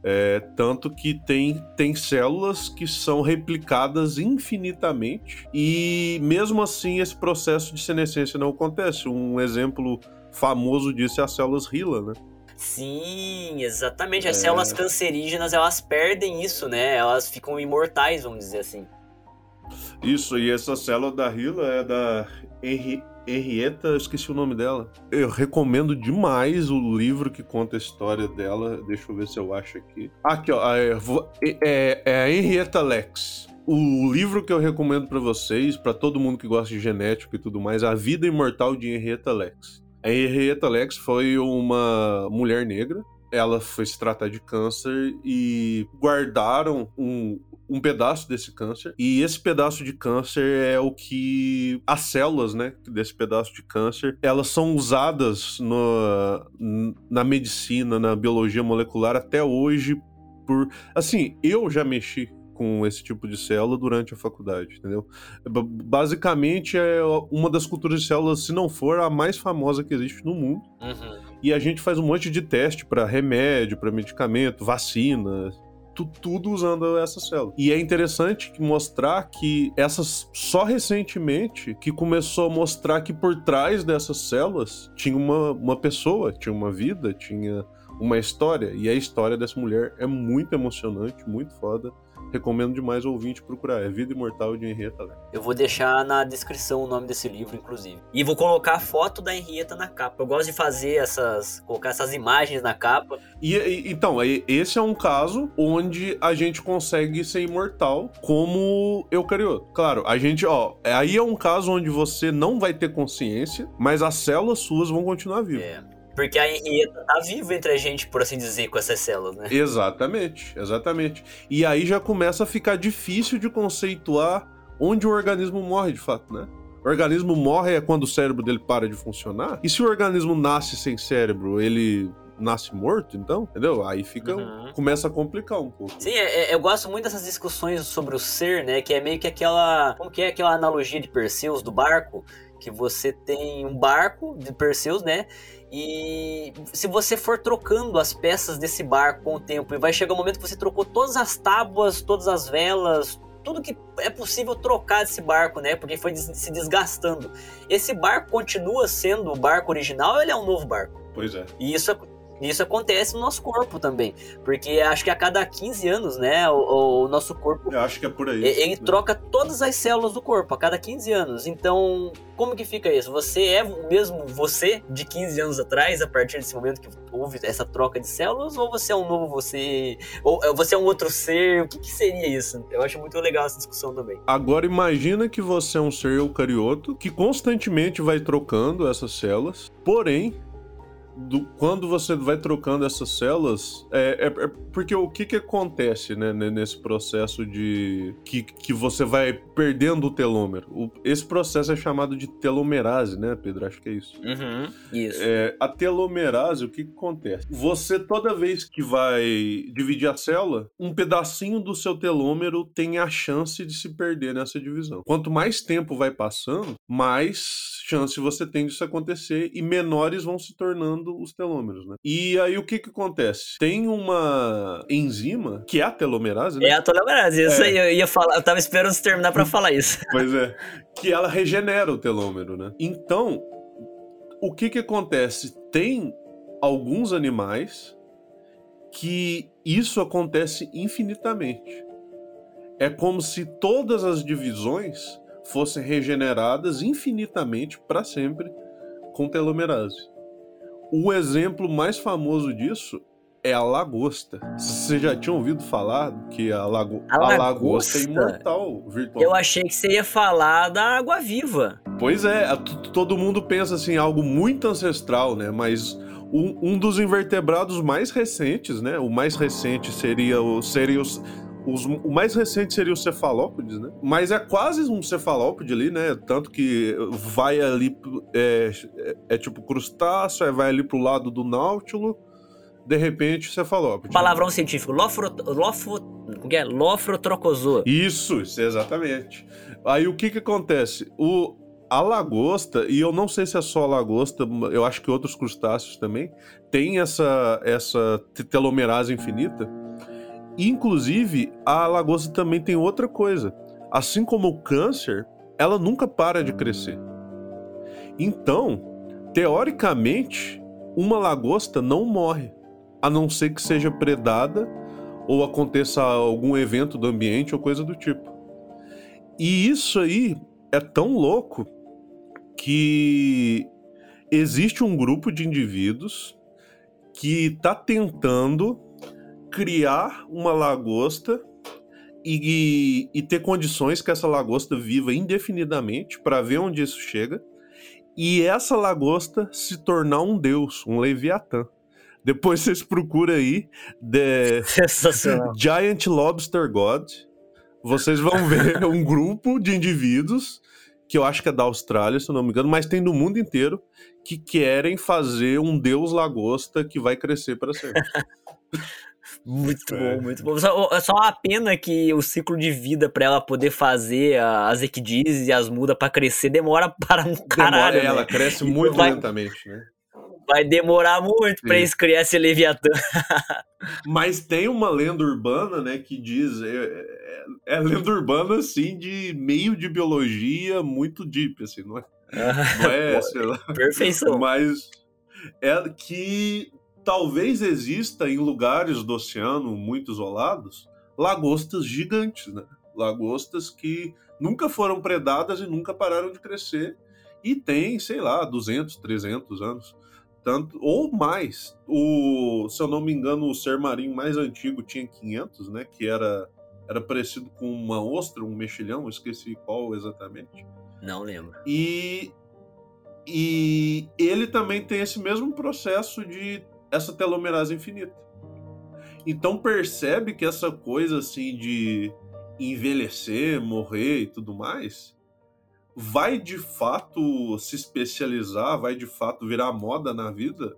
É, tanto que tem, tem células que são replicadas infinitamente e mesmo assim esse processo de senescência não acontece. Um exemplo famoso disso é as células HeLa, né? Sim, exatamente. As É. células cancerígenas, elas perdem isso, né? Elas ficam imortais, vamos dizer assim. Isso, e essa célula da Hila é da Henri... Henrietta, eu esqueci o nome dela. Eu recomendo demais o livro que conta a história dela. Deixa eu ver se eu acho aqui. Aqui, ó. É, é, é a Henrietta Lex. O livro que eu recomendo pra vocês, pra todo mundo que gosta de genética e tudo mais, A Vida Imortal de Henrietta Lex. A Henrietta Lex foi uma mulher negra. Ela foi se tratar de câncer e guardaram um, um pedaço desse câncer. E esse pedaço de câncer é o que as células, né, desse pedaço de câncer, elas são usadas no, na medicina, na biologia molecular até hoje por, assim, eu já mexi com esse tipo de célula durante a faculdade, entendeu? Basicamente é uma das culturas de células, se não for a mais famosa que existe no mundo. Uhum. E a gente faz um monte de teste para remédio, para medicamento, vacina, tu- tudo usando essa célula. E é interessante mostrar que essas só recentemente que começou a mostrar que por trás dessas células tinha uma, uma pessoa, tinha uma vida, tinha uma história. E a história dessa mulher é muito emocionante, muito foda. Recomendo demais o ouvinte procurar. É Vida Imortal de Henrietta Lex. Eu vou deixar na descrição o nome desse livro, inclusive. E vou colocar a foto da Henrietta na capa. Eu gosto de fazer essas. colocar essas imagens na capa. E, e- então, esse é um caso onde a gente consegue ser imortal como eucarioto. Claro, a gente, ó, aí é um caso onde você não vai ter consciência, mas as células suas vão continuar vivas. É. Porque a Henrietta tá viva entre a gente, por assim dizer, com essas células, né? Exatamente, exatamente. E aí já começa a ficar difícil de conceituar onde o organismo morre de fato, né? O organismo morre é quando o cérebro dele para de funcionar. E se o organismo nasce sem cérebro, ele nasce morto, então? Entendeu? Aí fica. Uhum. Começa a complicar um pouco. Sim, é- é- eu gosto muito dessas discussões sobre o ser, né? Que é meio que aquela. Como que é aquela analogia de Perseus do barco? Que você tem um barco de Perseus, né? E se você for trocando as peças desse barco com o tempo, e vai chegar um momento que você trocou todas as tábuas, todas as velas, tudo que é possível trocar desse barco, né? Porque foi se desgastando. Esse barco continua sendo o barco original ou ele é um novo barco? Pois é. E isso, isso acontece no nosso corpo também. Porque acho que a cada 15 anos, né, o, o nosso corpo Eu acho que é por aí. e- Ele né? troca todas as células do corpo a cada 15 anos. Então, como que fica isso? Você é o mesmo você de 15 anos atrás, a partir desse momento que houve essa troca de células? Ou você é um novo você? Ou você é um outro ser? O que, que seria isso? Eu acho muito legal essa discussão também. Agora imagina que você é um ser eucarioto que constantemente vai trocando essas células, porém, do- quando você vai trocando essas células, é, é- é porque o que que acontece né, ne- nesse processo de que, que você vai perdendo o telômero? O- esse processo é chamado de telomerase, né, Pedro? Acho que é isso. Uhum, isso. É, a telomerase, o que, que acontece? Você, toda vez que vai dividir a célula, um pedacinho do seu telômero tem a chance de se perder nessa divisão. Quanto mais tempo vai passando, mais chance você tem disso acontecer e menores vão se tornando os telômeros, né? E aí o que que acontece? Tem uma enzima, que é a telomerase, né? É a telomerase, isso É. aí eu ia falar, eu tava esperando você terminar pra falar isso. Pois é. Que ela regenera o telômero, né? Então, o que que acontece? Tem alguns animais que isso acontece infinitamente. É como se todas as divisões fossem regeneradas infinitamente para sempre com telomerase. O exemplo mais famoso disso é a lagosta. Você já tinha ouvido falar que a, lago... A a lagosta é imortal virtualmente? Eu achei que você ia falar da água viva. Pois é, todo mundo pensa assim, algo muito ancestral, né? Mas um, um dos invertebrados mais recentes, né? O mais recente seria o seria os, os- o mais recente seria o cefalópodes, né? Mas é quase um cefalópode ali, né? Tanto que vai ali é, é, é tipo crustáceo, aí vai ali pro lado do náutilo, de repente cefalópode. Palavrão científico, lofro, lofo, como é? Lofrotrocozoa. Isso, isso, exatamente. Aí o que que acontece? O, a lagosta, e eu não sei se é só a lagosta, eu acho que outros crustáceos também, tem essa, essa te- telomerase infinita. Inclusive, a lagosta também tem outra coisa. Assim como o câncer, ela nunca para de crescer. Então, teoricamente, uma lagosta não morre, a não ser que seja predada ou aconteça algum evento do ambiente ou coisa do tipo. E isso aí é tão louco que existe um grupo de indivíduos que está tentando criar uma lagosta e, e ter condições que essa lagosta viva indefinidamente para ver onde isso chega e essa lagosta se tornar um deus, um leviatã. Depois vocês procuram aí The. Giant Lobster God. Vocês vão ver um grupo de indivíduos que eu acho que é da Austrália, se eu não me engano, mas tem no mundo inteiro que querem fazer um deus lagosta que vai crescer para sempre. Muito É. bom, muito bom. Só, só uma pena que o ciclo de vida pra ela poder fazer a- as equidizes e as mudas pra crescer demora para um caralho. Demora, ela né? cresce Então muito vai- lentamente, né? Vai demorar muito pra Sim. eles criar esse Leviatã. Mas tem uma lenda urbana, né, que diz. É, é- é lenda urbana, assim, de meio de biologia muito deep, assim, não é? Não é sei lá, Perfeição. Mas é que talvez exista em lugares do oceano muito isolados lagostas gigantes, né? Lagostas que nunca foram predadas e nunca pararam de crescer e tem, sei lá, 200, 300 anos. Tanto, ou mais. O, se eu não me engano, o ser marinho mais antigo tinha 500, né? Que era, era parecido com uma ostra, um mexilhão, esqueci qual exatamente. Não lembro. E, e ele também tem esse mesmo processo de essa telomerase infinita. Então percebe que essa coisa assim de envelhecer, morrer e tudo mais vai de fato se especializar, vai de fato virar moda na vida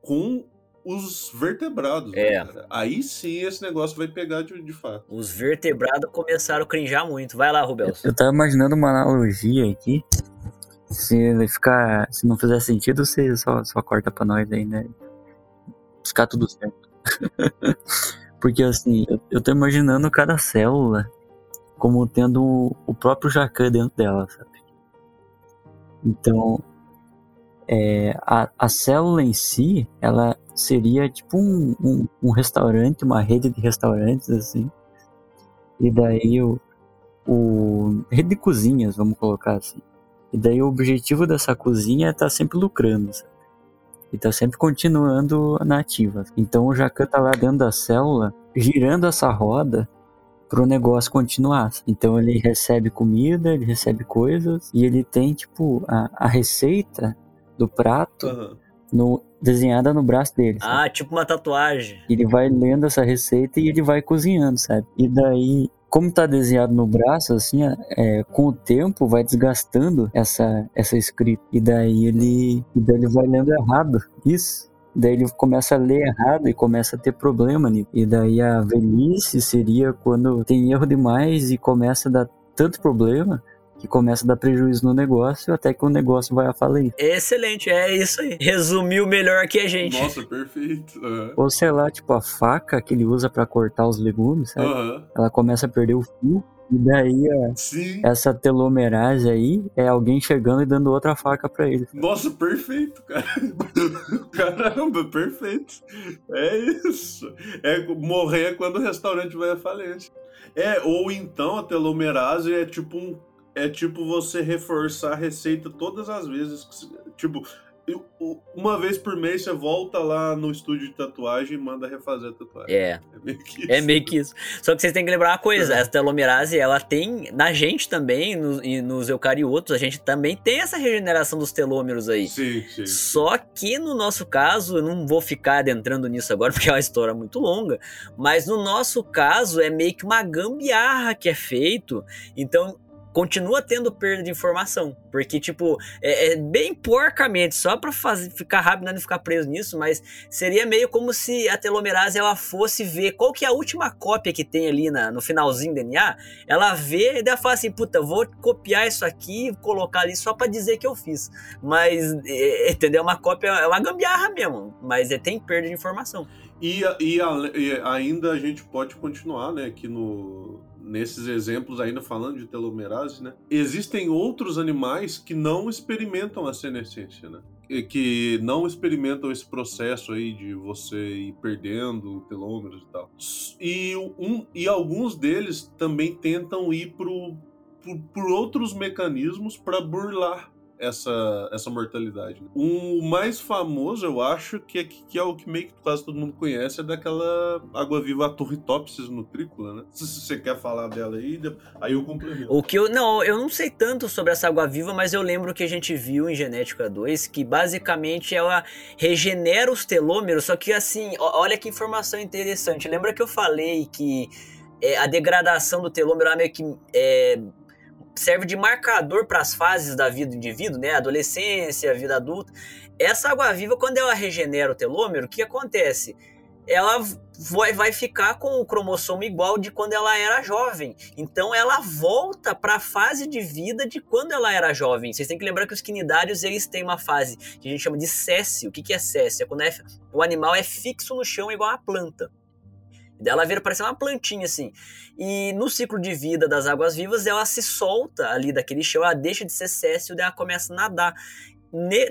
com os vertebrados. né, É. cara? Aí sim esse negócio vai pegar de, de fato. Os vertebrados começaram a crinjar muito. Vai lá, Rubelso. Eu tava imaginando uma analogia aqui. Se ele ficar. Se não fizer sentido, você só, só corta pra nós aí, né? Ficar tudo certo. Porque assim, eu, tô imaginando cada célula como tendo o próprio Jacan dentro dela, sabe? Então, é, a, a célula em si, ela seria tipo um, um, um, restaurante, uma rede de restaurantes, assim. E daí o, o. rede de cozinhas, vamos colocar assim. E daí o objetivo dessa cozinha é estar tá sempre lucrando, sabe? E tá sempre continuando na ativa. Então o Jacan tá lá dentro da célula, girando essa roda pro negócio continuar. Então ele recebe comida, ele recebe coisas e ele tem tipo a, a receita do prato uhum. No, desenhada no braço dele. Sabe? Ah, tipo uma tatuagem. Ele vai lendo essa receita e ele vai cozinhando, sabe? E daí como tá desenhado no braço, assim, é, com o tempo vai desgastando essa, essa escrita. E daí ele, e daí ele vai lendo errado. Isso. Daí ele começa a ler errado e começa a ter problema nisso. E daí a velhice seria quando tem erro demais e começa a dar tanto problema que começa a dar prejuízo no negócio até que o negócio vai a falência. Excelente, é isso aí. Resumiu melhor que a gente. Nossa, perfeito. Uhum. Ou sei lá, tipo a faca que ele usa para cortar os legumes, sabe? Uhum. Ela começa a perder o fio. E daí, essa telomerase aí é alguém chegando e dando outra faca para ele. Nossa, perfeito, cara. Caramba, perfeito. É isso. É morrer quando o restaurante vai à falência. É, ou então a telomerase é tipo um é tipo você reforçar a receita todas as vezes. Tipo, uma vez por mês você volta lá no estúdio de tatuagem e manda refazer a tatuagem. É. É meio que isso. É meio que isso. Só que vocês têm que lembrar uma coisa: essa telomerase, ela tem, na gente também, no, e nos eucariotos, a gente também tem essa regeneração dos telômeros aí. Sim, sim. Só que no nosso caso, eu não vou ficar adentrando nisso agora porque é uma história muito longa, mas no nosso caso é meio que uma gambiarra que é feito. Então, continua tendo perda de informação. Porque, tipo, é, é bem porcamente, só pra fazer, ficar rápido, não ficar preso nisso, mas seria meio como se a telomerase ela fosse ver qual que é a última cópia que tem ali na, no finalzinho do DNA. Ela vê e daí fala assim, puta, vou copiar isso aqui colocar ali só para dizer que eu fiz. Mas, é, entendeu? É uma cópia, é uma gambiarra mesmo, mas é, tem perda de informação. E, e, e ainda a gente pode continuar, né, aqui no, nesses exemplos ainda falando de telomerase, né? Existem outros animais que não experimentam a senescência, né? que não experimentam esse processo aí de você ir perdendo telômeros e tal. E, um, e alguns deles também tentam ir pro, por, por outros mecanismos para burlar essa, essa mortalidade. Né? O mais famoso, eu acho, que é, que é o que meio que quase todo mundo conhece, é daquela água-viva Turritopsis nutrícula, né? Se você quer falar dela aí, aí eu complemento. O que eu, não, eu não sei tanto sobre essa água-viva, mas eu lembro que a gente viu em Genética 2 que basicamente ela regenera os telômeros, só que assim, olha que informação interessante. Lembra que eu falei que é, a degradação do telômero ela meio que é, serve de marcador para as fases da vida do indivíduo, né? Adolescência, vida adulta. Essa água viva, quando ela regenera o telômero, o que acontece? Ela vai, ficar com o cromossomo igual de quando ela era jovem. Então ela volta para a fase de vida de quando ela era jovem. Vocês têm que lembrar que os quinidários eles têm uma fase que a gente chama de céssio. O que, que é céssio? É quando é, o animal é fixo no chão igual a planta. Ela vira parecer uma plantinha assim. E no ciclo de vida das águas vivas, ela se solta ali daquele chão, ela deixa de ser céssio e ela começa a nadar.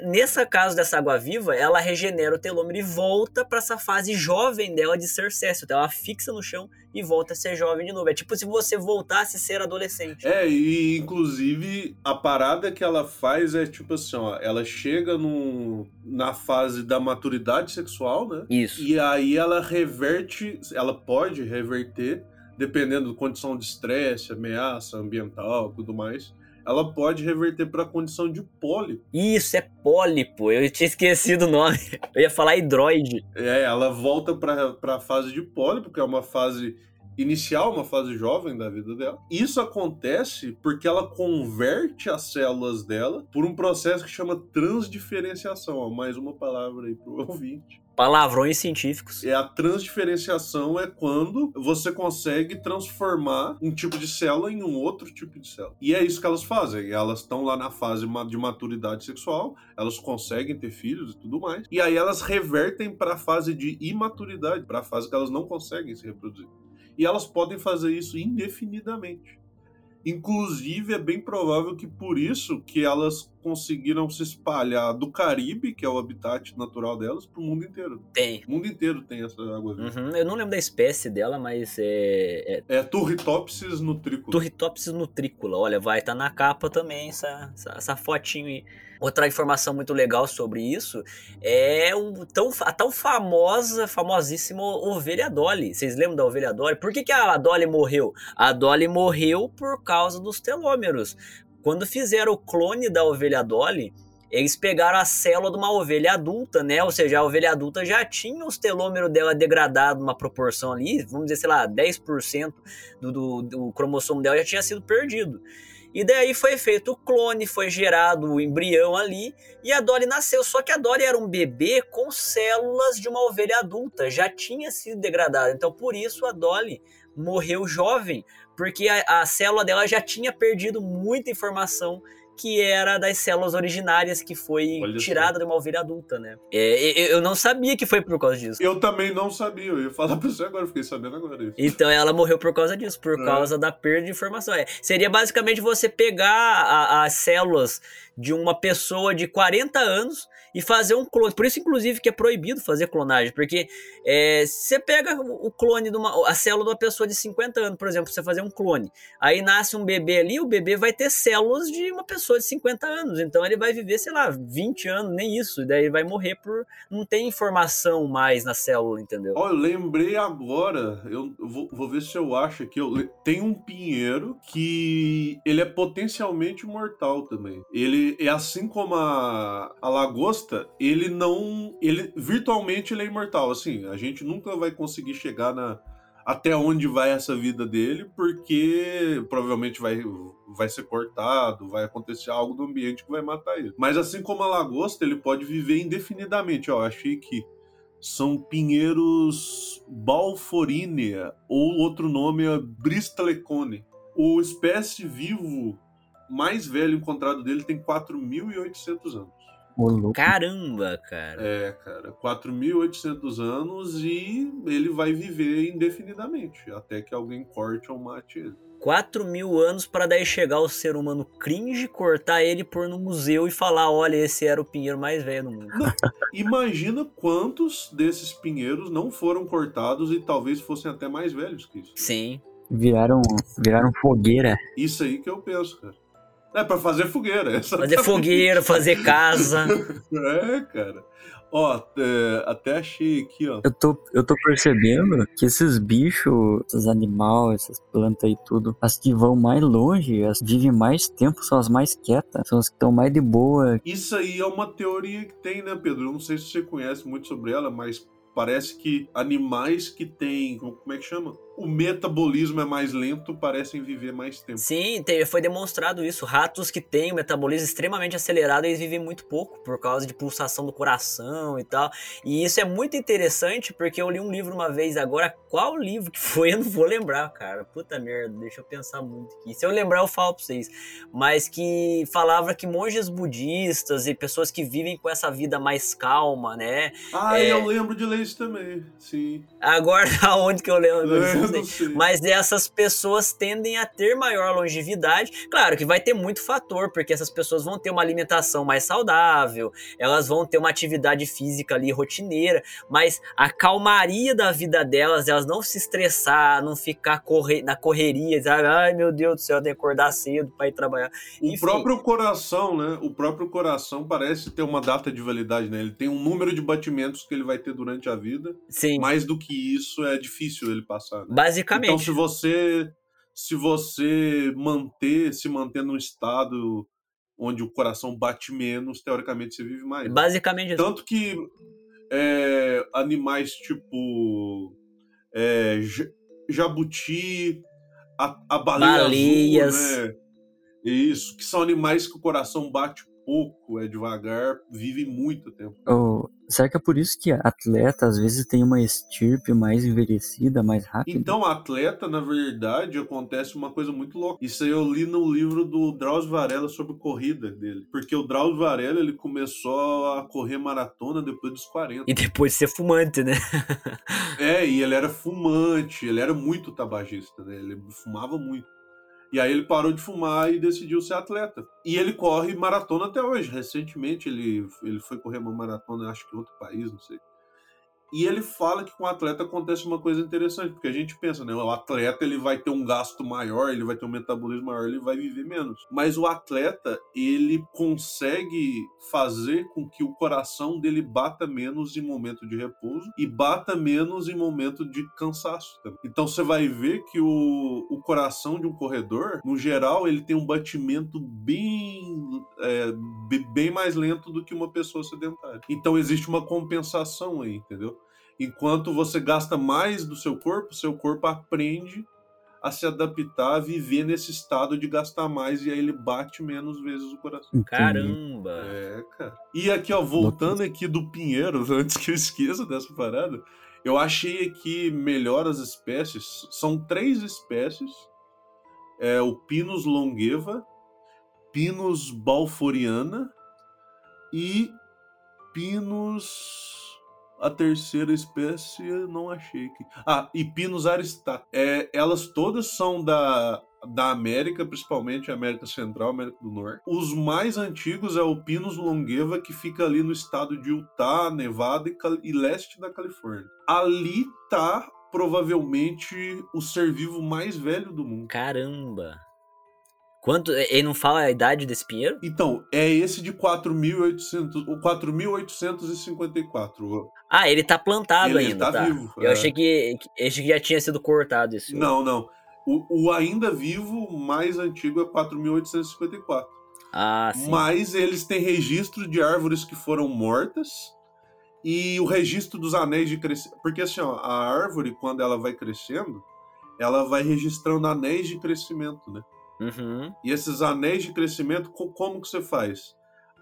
Nessa caso dessa água viva, ela regenera o telômero e volta para essa fase jovem dela de ser céssio. Então ela fixa no chão e volta a ser jovem de novo. É tipo se você voltasse a ser adolescente. É, e inclusive a parada que ela faz é tipo assim, ó, ela chega no, na fase da maturidade sexual, né? Isso. E aí ela reverte, ela pode reverter, dependendo da condição de estresse, ameaça ambiental, tudo mais ela pode reverter para a condição de pólipo. Isso, é pólipo. Eu tinha esquecido o nome. Eu ia falar hidroide. É, ela volta para a fase de pólipo, que é uma fase inicial, uma fase jovem da vida dela. Isso acontece porque ela converte as células dela por um processo que chama transdiferenciação. Ó, mais uma palavra aí pro ouvinte. Palavrões científicos. É a transdiferenciação é quando você consegue transformar um tipo de célula em um outro tipo de célula. E é isso que elas fazem. Elas estão lá na fase de maturidade sexual, elas conseguem ter filhos e tudo mais. E aí elas revertem para a fase de imaturidade, para a fase que elas não conseguem se reproduzir. E elas podem fazer isso indefinidamente. Inclusive, é bem provável que por isso que elas conseguiram se espalhar do Caribe, que é o habitat natural delas, pro mundo inteiro. Tem. O mundo inteiro tem essa água viva. Uhum, Eu não lembro da espécie dela, mas é. é É Turritopsis nutrícola. Turritopsis nutrícola. Olha, vai estar na capa também essa, essa, essa fotinho aí. Outra informação muito legal sobre isso é o tão, a tão famosa, famosíssima ovelha Dolly. Vocês lembram da ovelha Dolly? Por que, que a Dolly morreu? A Dolly morreu por causa dos telômeros. Quando fizeram o clone da ovelha Dolly, eles pegaram a célula de uma ovelha adulta, né? Ou seja, a ovelha adulta já tinha os telômeros dela degradado numa proporção ali, vamos dizer, sei lá, 10% do, do, do cromossomo dela já tinha sido perdido. E daí foi feito o clone, foi gerado o embrião ali e a Dolly nasceu. Só que a Dolly era um bebê com células de uma ovelha adulta, já tinha sido degradada. Então por isso a Dolly morreu jovem, porque a, a célula dela já tinha perdido muita informação que era das células originárias que foi Olha tirada de uma ovelha adulta, né? É, eu, eu não sabia que foi por causa disso. Eu também não sabia, eu ia falar pra você agora, fiquei sabendo agora isso. Então ela morreu por causa disso, por É. causa da perda de informação. É, seria basicamente você pegar a- as células de uma pessoa de 40 anos e fazer um clone. Por isso, inclusive, que é proibido fazer clonagem, porque é, você pega o clone de uma. a célula de uma pessoa de 50 anos, por exemplo, você fazer um clone. Aí nasce um bebê ali, o bebê vai ter células de uma pessoa de 50 anos. Então ele vai viver, sei lá, 20 anos, nem isso. Daí vai morrer por. Não tem informação mais na célula, entendeu? Ó, eu lembrei agora, eu vou, vou ver se eu acho aqui. Eu, tem um pinheiro que ele é potencialmente mortal também. Ele é assim como a, a lagosta, ele não. Ele virtualmente ele é imortal. Assim, a gente nunca vai conseguir chegar na. Até onde vai essa vida dele, porque provavelmente vai, vai ser cortado, vai acontecer algo no ambiente que vai matar ele. Mas assim como a lagosta, ele pode viver indefinidamente. Ó, achei que são pinheiros Balforinea, ou outro nome é Bristalecone. O espécie vivo mais velho encontrado dele tem 4.800 anos. Caramba, cara. É, cara, 4.800 anos e ele vai viver indefinidamente, até que alguém corte ou mate ele. 4 mil anos para daí chegar o ser humano cringe, cortar ele, pôr no museu e falar: olha, esse era o pinheiro mais velho do mundo. Imagina quantos desses pinheiros não foram cortados e talvez fossem até mais velhos que isso. Sim. Viraram, viraram fogueira. Isso aí que eu penso, cara. É pra fazer fogueira. Fazer exatamente. fogueira, fazer casa. É, cara. Ó, é, até achei aqui, ó. Eu tô, eu tô percebendo que esses bichos, esses animais, essas plantas e tudo, as que vão mais longe, as que vivem mais tempo, são as mais quietas, são as que estão mais de boa. Isso aí é uma teoria que tem, né, Pedro? Eu não sei se você conhece muito sobre ela, mas parece que animais que têm. Como é que chama? O metabolismo é mais lento, parecem viver mais tempo. Sim, foi demonstrado isso. Ratos que têm o metabolismo extremamente acelerado, eles vivem muito pouco por causa de pulsação do coração e tal. E isso é muito interessante porque eu li um livro uma vez agora. Qual livro que foi? Eu não vou lembrar, cara. Puta merda, deixa eu pensar muito aqui. Se eu lembrar, eu falo pra vocês. Mas que falava que monges budistas e pessoas que vivem com essa vida mais calma, né? Ah, É. eu lembro de ler isso também. Sim. Agora, aonde que eu lembro? Mas essas pessoas tendem a ter maior longevidade. Claro que vai ter muito fator, porque essas pessoas vão ter uma alimentação mais saudável, elas vão ter uma atividade física ali rotineira, mas a calmaria da vida delas, elas não se estressar, não ficar corre na correria, sabe? Ai meu Deus do céu, tem que acordar cedo para ir trabalhar. O Enfim. próprio coração, né? O próprio coração parece ter uma data de validade, né? Ele tem um número de batimentos que ele vai ter durante a vida. Sim, Mais do que isso é difícil ele passar. né? basicamente. Então, se você se você manter, se manter num estado onde o coração bate menos, teoricamente você vive mais. Basicamente. Tanto que é, animais tipo é, ja- jabuti, a, a baleia Baleias. azul, né? Isso, que são animais que o coração bate pouco, é devagar, vivem muito tempo. Ou, será que é por isso que atleta às vezes tem uma estirpe mais envelhecida, mais rápida? Então, atleta, na verdade, acontece uma coisa muito louca. Isso aí eu li no livro do Drauzio Varela sobre corrida dele. Porque o Drauzio Varela, ele começou a correr maratona depois dos 40. E depois de ser fumante, né? É, e ele era fumante, ele era muito tabagista, né? Ele fumava muito. E aí ele parou de fumar e decidiu ser atleta. E ele corre maratona até hoje. Recentemente ele, ele foi correr uma maratona, acho que em outro país, não sei. E ele fala que com o atleta acontece uma coisa interessante, porque a gente pensa, né? O atleta ele vai ter um gasto maior, ele vai ter um metabolismo maior, ele vai viver menos. Mas o atleta, ele consegue fazer com que o coração dele bata menos em momento de repouso e bata menos em momento de cansaço. Também. Então você vai ver que o, o coração de um corredor, no geral, ele tem um batimento bem, é, bem mais lento do que uma pessoa sedentária. Então existe uma compensação aí, entendeu? Enquanto você gasta mais do seu corpo, seu corpo aprende a se adaptar, a viver nesse estado de gastar mais e aí ele bate menos vezes o coração. Caramba! É, cara. E aqui, ó, voltando aqui do Pinheiro, antes que eu esqueça dessa parada, eu achei aqui melhor as espécies. São três espécies. É o Pinus longeva, Pinus balforiana e Pinus a terceira espécie não achei aqui. Ah, e Pinus aristata. É, elas todas são da, da América, principalmente América Central, América do Norte. Os mais antigos é o Pinus longeva, que fica ali no estado de Utah, Nevada e, e leste da Califórnia. Ali tá provavelmente o ser vivo mais velho do mundo. Caramba! Quanto? Ele não fala a idade desse pinheiro? Então, é esse de 4.800, o 4.854. Ah, ele tá plantado Ele ainda, tá tá? vivo, Eu é. achei que, que- achei que já tinha sido cortado isso. Não, não. O, o ainda vivo mais antigo é 4.854. Ah, sim. Mas eles têm registro de árvores que foram mortas e o registro dos anéis de crescimento. Porque assim, ó, a árvore, quando ela vai crescendo, ela vai registrando anéis de crescimento, né? Uhum. E esses anéis de crescimento, co- como que você faz?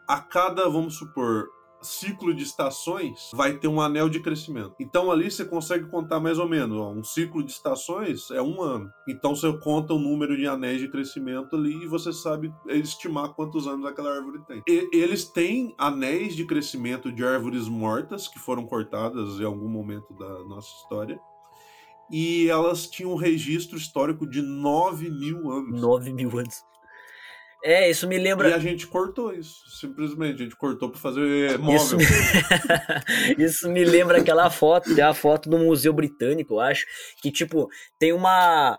A cada, vamos supor, ciclo de estações, vai ter um anel de crescimento. Então ali você consegue contar mais ou menos, ó, um ciclo de estações é um ano. Então você conta o número de anéis de crescimento ali e você sabe estimar quantos anos aquela árvore tem. E- eles têm anéis de crescimento de árvores mortas que foram cortadas em algum momento da nossa história. E elas tinham um registro histórico de 9 mil anos. 9 mil anos. É, isso me E lembra. a gente cortou isso, simplesmente. A gente cortou pra fazer Isso móvel. me... isso me lembra aquela foto, tem a foto do Museu Britânico, eu acho, que tipo, tem uma.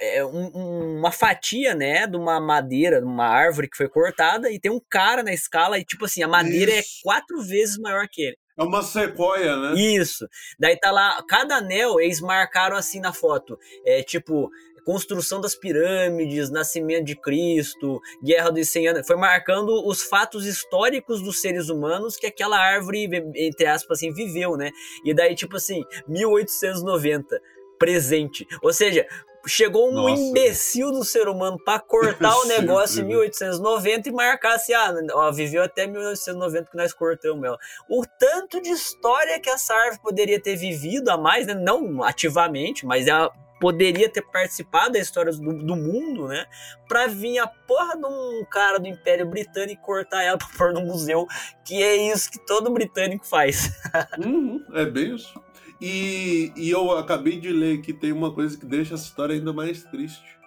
é, um- um- uma fatia, né, de uma madeira, de uma árvore que foi cortada, e tem um cara na escala, e tipo assim, a madeira é Isso. quatro vezes maior que ele. É uma sequoia, né? Isso. Daí tá lá, cada anel eles marcaram assim na foto. É tipo, construção das pirâmides, nascimento de Cristo, guerra dos 100 anos. Foi marcando os fatos históricos dos seres humanos que aquela árvore, entre aspas, assim, viveu, né? E daí, tipo assim, 1890, presente. Ou seja. Chegou um Nossa. imbecil do ser humano pra cortar o negócio em sim. 1890 e marcar assim, ah, ó, viveu até 1990 que nós cortamos ela o tanto de história que essa árvore poderia ter vivido a mais, né? não ativamente, mas ela poderia ter participado da história do, do mundo, né? Pra vir a porra de um cara do Império Britânico e cortar ela pra pôr no museu, que é isso que todo britânico faz. Uhum, é bem isso. E, e eu acabei de ler que tem uma coisa que deixa essa história ainda mais triste,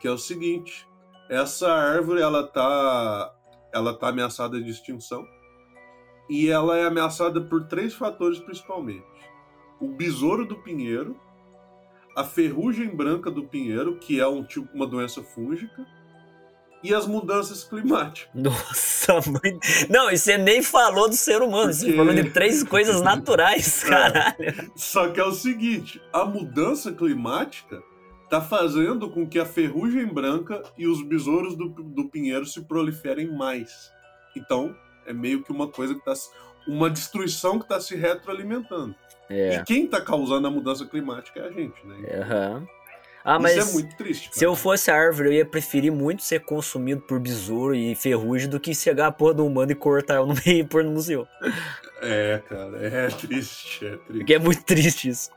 que é o seguinte: essa árvore ela tá, ela tá ameaçada de extinção e ela é ameaçada por três fatores principalmente: o besouro do pinheiro, a ferrugem branca do pinheiro, que é um tipo uma doença fúngica, e as mudanças climáticas. Nossa, muito... Não, e você nem falou do ser humano, você Porque- falou de três coisas naturais, É. caralho. Só que é o seguinte, a mudança climática tá fazendo com que a ferrugem branca e os besouros do, do pinheiro se proliferem mais. Então, é meio que uma coisa que tá uma destruição que está se retroalimentando. É. E quem está causando a mudança climática é a gente, né? Aham. Ah, mas Isso é muito triste. se eu cara. fosse a árvore, eu ia preferir muito ser consumido por besouro e ferrugem do que chegar a porra do humano e cortar ela no meio e pôr no museu. É, cara, é triste, é triste. Porque é muito triste isso.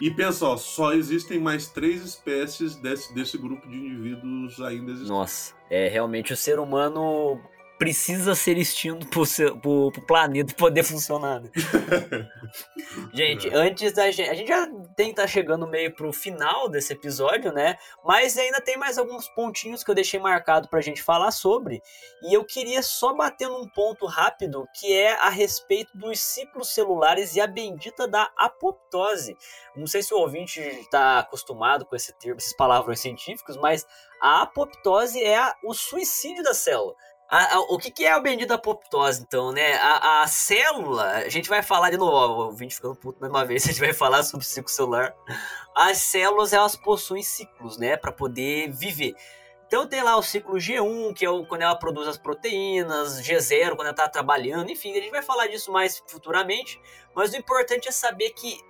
E pensa, ó, só existem mais três espécies desse, desse grupo de indivíduos ainda existentes. Nossa, é realmente o ser humano precisa ser extinto pro, seu, pro, pro planeta poder funcionar. Né? gente, antes da gente. A gente já tem que estar tá chegando meio pro final desse episódio, né? Mas ainda tem mais alguns pontinhos que eu deixei marcado pra gente falar sobre. E eu queria só bater num ponto rápido que é a respeito dos ciclos celulares e a bendita da apoptose. Não sei se o ouvinte está acostumado com esse termo, esses palavrões científicos, mas a apoptose é a, o suicídio da célula. A, a, o que, que, é a bendita apoptose, então, né? A, a, célula, a gente vai falar de novo, ó, o vídeo ficando puto mais uma vez, a gente vai falar sobre o ciclo celular. As células, elas possuem ciclos, né, para poder viver. Então tem lá o ciclo G1, que é o, quando ela produz as proteínas, G0, quando ela está trabalhando, enfim, a gente vai falar disso mais futuramente, mas o importante é saber que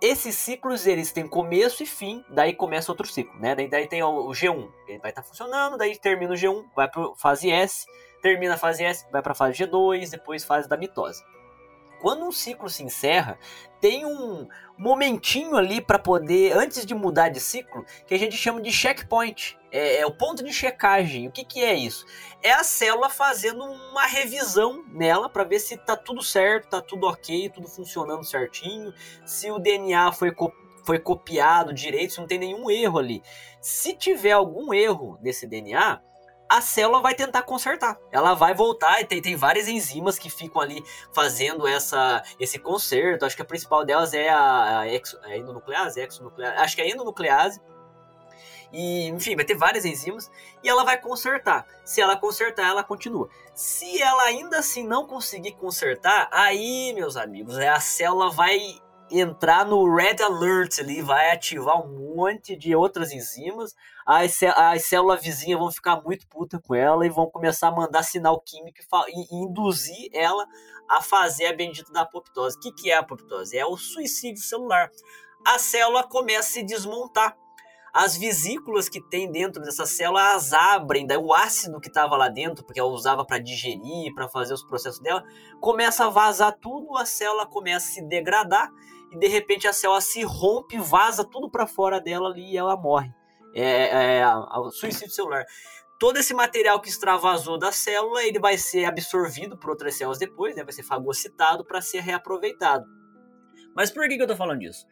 esses ciclos eles têm começo e fim, daí começa outro ciclo, né? Daí, daí tem o, o G1, ele vai estar tá funcionando, daí termina o G1, vai para fase S, termina a fase S, vai para a fase G2, depois fase da mitose. Quando um ciclo se encerra, tem um momentinho ali para poder, antes de mudar de ciclo, que a gente chama de checkpoint. É, é o ponto de checagem. O que, que é isso? É a célula fazendo uma revisão nela para ver se tá tudo certo, tá tudo ok, tudo funcionando certinho, se o DNA foi foi copiado direito, se não tem nenhum erro ali. Se tiver algum erro nesse DNA, a célula vai tentar consertar. Ela vai voltar e tem, tem várias enzimas que ficam ali fazendo essa, esse conserto. Acho que a principal delas é a, a, exo, a endonuclease, exonuclease, acho que é a endonuclease. E, enfim, vai ter várias enzimas e ela vai consertar. Se ela consertar, ela continua. Se ela ainda assim não conseguir consertar, aí, meus amigos, a célula vai entrar no Red Alert ali, vai ativar um monte de outras enzimas. As, as células vizinhas vão ficar muito puta com ela e vão começar a mandar sinal químico e, e induzir ela a fazer a bendita da apoptose. O que, que é a apoptose? É o suicídio celular. A célula começa a se desmontar. As vesículas que tem dentro dessa célula as abrem, daí o ácido que estava lá dentro, porque ela usava para digerir, para fazer os processos dela, começa a vazar tudo, a célula começa a se degradar e de repente a célula se rompe, vaza tudo para fora dela ali e ela morre. É, é, é suicídio celular. Todo esse material que extravasou da célula, ele vai ser absorvido por outras células depois, né? vai ser fagocitado para ser reaproveitado. Mas por que, que eu estou falando disso?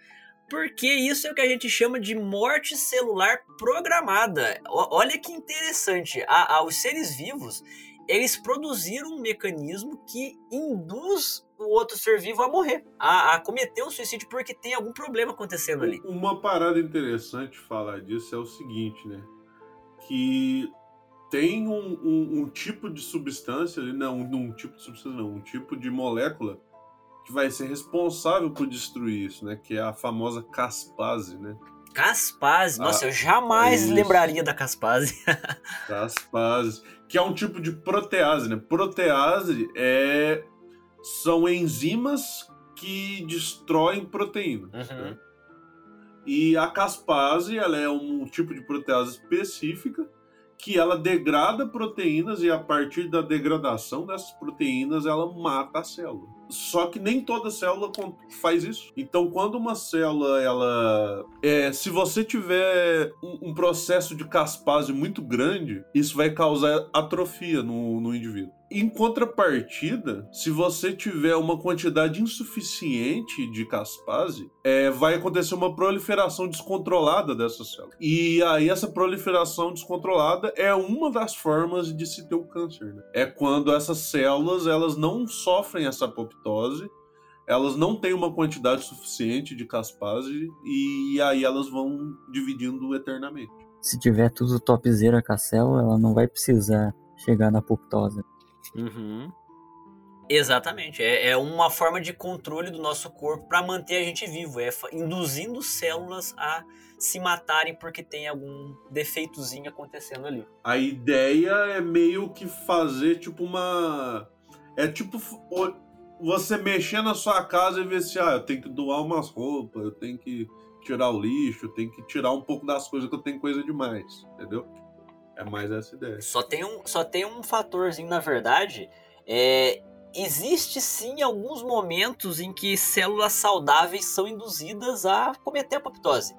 Porque isso é o que a gente chama de morte celular programada. olha que interessante. A, a, os seres vivos, eles produziram um mecanismo que induz o outro ser vivo a morrer, a, a cometer um suicídio porque tem algum problema acontecendo ali. Uma parada interessante falar disso é o seguinte, né? Que tem um, um, um tipo de substância não, um tipo de substância não, um tipo de molécula que vai ser responsável por destruir isso, né? Que é a famosa caspase, né? Caspase, nossa, ah, eu jamais isso. lembraria da caspase. caspase, que é um tipo de protease, né? Protease é são enzimas que destroem proteínas. Uhum. Né? E a caspase ela é um tipo de protease específica que ela degrada proteínas e a partir da degradação dessas proteínas ela mata a célula. Só que nem toda célula faz isso. Então, quando uma célula, ela, é, se você tiver um, um, processo de caspase muito grande, isso vai causar atrofia no, no indivíduo. Em contrapartida, se você tiver uma quantidade insuficiente de caspase, é, vai acontecer uma proliferação descontrolada dessa célula. E aí essa proliferação descontrolada é uma das formas de se ter o câncer. Né? É quando essas células elas não sofrem essa apoptose, elas não têm uma quantidade suficiente de caspase e aí elas vão dividindo eternamente. Se tiver tudo topzera com a célula, ela não vai precisar chegar na apoptose. Uhum. Exatamente. É, é, uma forma de controle do nosso corpo para manter a gente vivo. É induzindo células a se matarem porque tem algum defeitozinho acontecendo ali. A ideia é meio que fazer tipo uma. É tipo você mexer na sua casa e ver se ah, eu tenho que doar umas roupas, eu tenho que tirar o lixo, eu tenho que tirar um pouco das coisas que eu tenho coisa demais, entendeu? É mais essa ideia. Só tem um, só tem um fatorzinho, na verdade. É, existe sim alguns momentos em que células saudáveis são induzidas a cometer apoptose.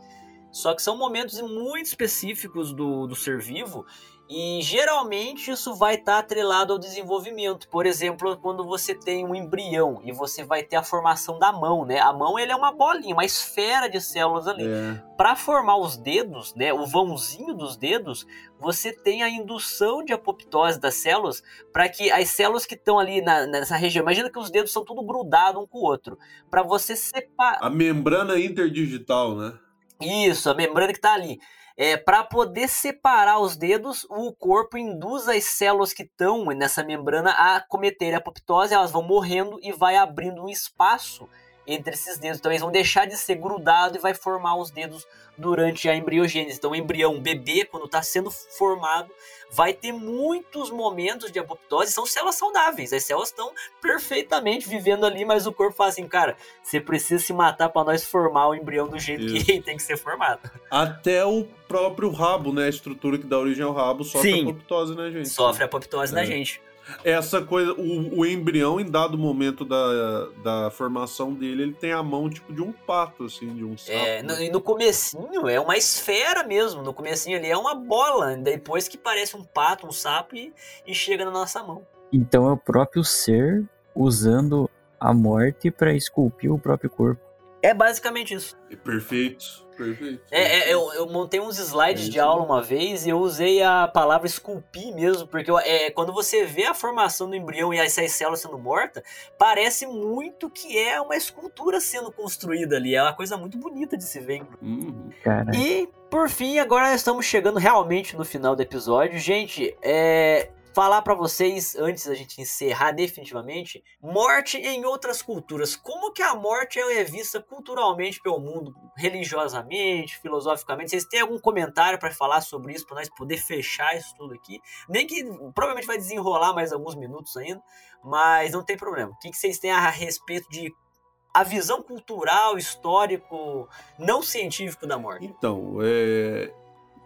Só que são momentos muito específicos do, do ser vivo e geralmente isso vai estar tá atrelado ao desenvolvimento. Por exemplo, quando você tem um embrião e você vai ter a formação da mão, né? A mão ele é uma bolinha, uma esfera de células ali. É. Para formar os dedos, né, o vãozinho dos dedos, você tem a indução de apoptose das células para que as células que estão ali na, nessa região, imagina que os dedos são tudo grudados um com o outro, para você separar. A membrana interdigital, né? Isso, a membrana que está ali. É, para poder separar os dedos, o corpo induz as células que estão nessa membrana a cometerem apoptose, elas vão morrendo e vai abrindo um espaço entre esses dedos. Então eles vão deixar de ser grudado e vai formar os dedos durante a embriogênese. Então o embrião, o bebê, quando está sendo formado, vai ter muitos momentos de apoptose. São células saudáveis, as células estão perfeitamente vivendo ali, mas o corpo fala assim, cara, você precisa se matar para nós formar o embrião do jeito Isso. que tem que ser formado. Até o próprio rabo, né? A estrutura que dá origem ao rabo sofre Sim, apoptose na gente. Sofre apoptose é. na gente essa coisa, o, o, embrião, em dado momento da, da formação dele, ele tem a mão tipo de um pato, assim, de um sapo. É, no, e no comecinho é uma esfera mesmo, no comecinho ali é uma bola, depois que parece um pato, um sapo e, e chega na nossa mão. Então é o próprio ser usando a morte para esculpir o próprio corpo. É basicamente isso. É perfeito. Perfeito. É, é eu, eu, montei uns slides é de aula uma vez e eu usei a palavra esculpir mesmo, porque é, quando você vê a formação do embrião e essas células sendo mortas, parece muito que é uma escultura sendo construída ali. É uma coisa muito bonita de se ver. Uhum. E, por fim, agora estamos chegando realmente no final do episódio. Gente, é, falar para vocês, antes da gente encerrar definitivamente, morte em outras culturas. Como que a morte é vista culturalmente pelo mundo, religiosamente, filosoficamente? Vocês têm algum comentário para falar sobre isso, para nós poder fechar isso tudo aqui? Nem que provavelmente vai desenrolar mais alguns minutos ainda, mas não tem problema. O que, que vocês têm a respeito de a visão cultural, histórico, não científico da morte? Então, é,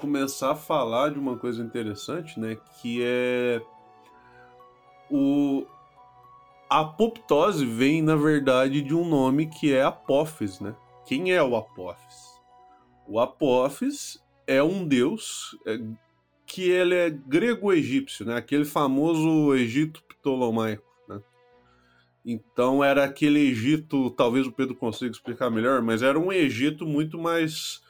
começar a falar de uma coisa interessante, né? Que é o a apoptose vem, na verdade, de um nome que é Apófis, né? Quem é o Apófis? O Apófis é um deus é, que ele é grego-egípcio, né? Aquele famoso Egito Ptolomaico, né? Então era aquele Egito, talvez o Pedro consiga explicar melhor, mas era um Egito muito mais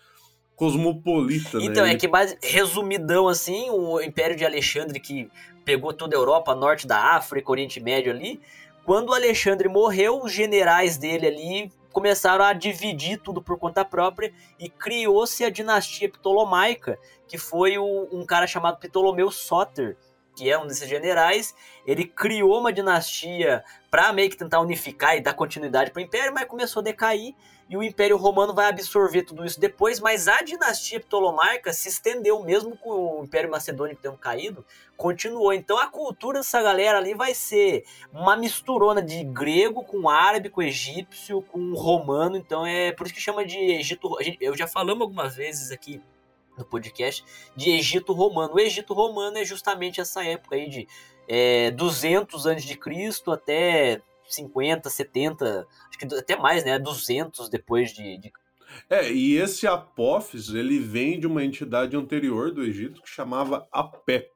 cosmopolita, né? Então, é que base, resumidão assim, o Império de Alexandre que pegou toda a Europa, norte da África, Oriente Médio ali, quando Alexandre morreu, os generais dele ali começaram a dividir tudo por conta própria e criou-se a dinastia Ptolomaica, que foi um cara chamado Ptolomeu Soter, que é um desses generais, ele criou uma dinastia para meio que tentar unificar e dar continuidade para o império, mas começou a decair e o Império Romano vai absorver tudo isso depois, mas a dinastia Ptolomaica se estendeu mesmo com o Império Macedônico tendo caído, continuou. Então a cultura dessa galera ali vai ser uma misturona de grego com árabe, com egípcio, com romano, então é por isso que chama de Egito, eu já falamos algumas vezes aqui no podcast de Egito Romano. O Egito Romano é justamente essa época aí de é, 200 antes de Cristo até 50, 70, acho que até mais, né? 200 depois de, de... É, e esse Apófis, ele vem de uma entidade anterior do Egito que chamava Apep.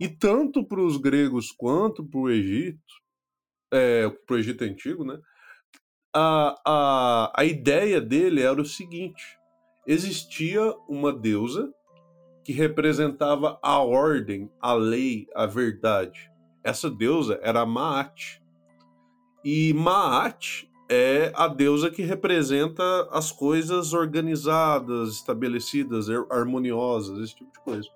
E tanto para os gregos quanto para o Egito, é, para o Egito Antigo, né? A, a, a ideia dele era o seguinte: existia uma deusa que representava a ordem, a lei, a verdade. Essa deusa era Maat. E Maat é a deusa que representa as coisas organizadas, estabelecidas, harmoniosas, esse tipo de coisa.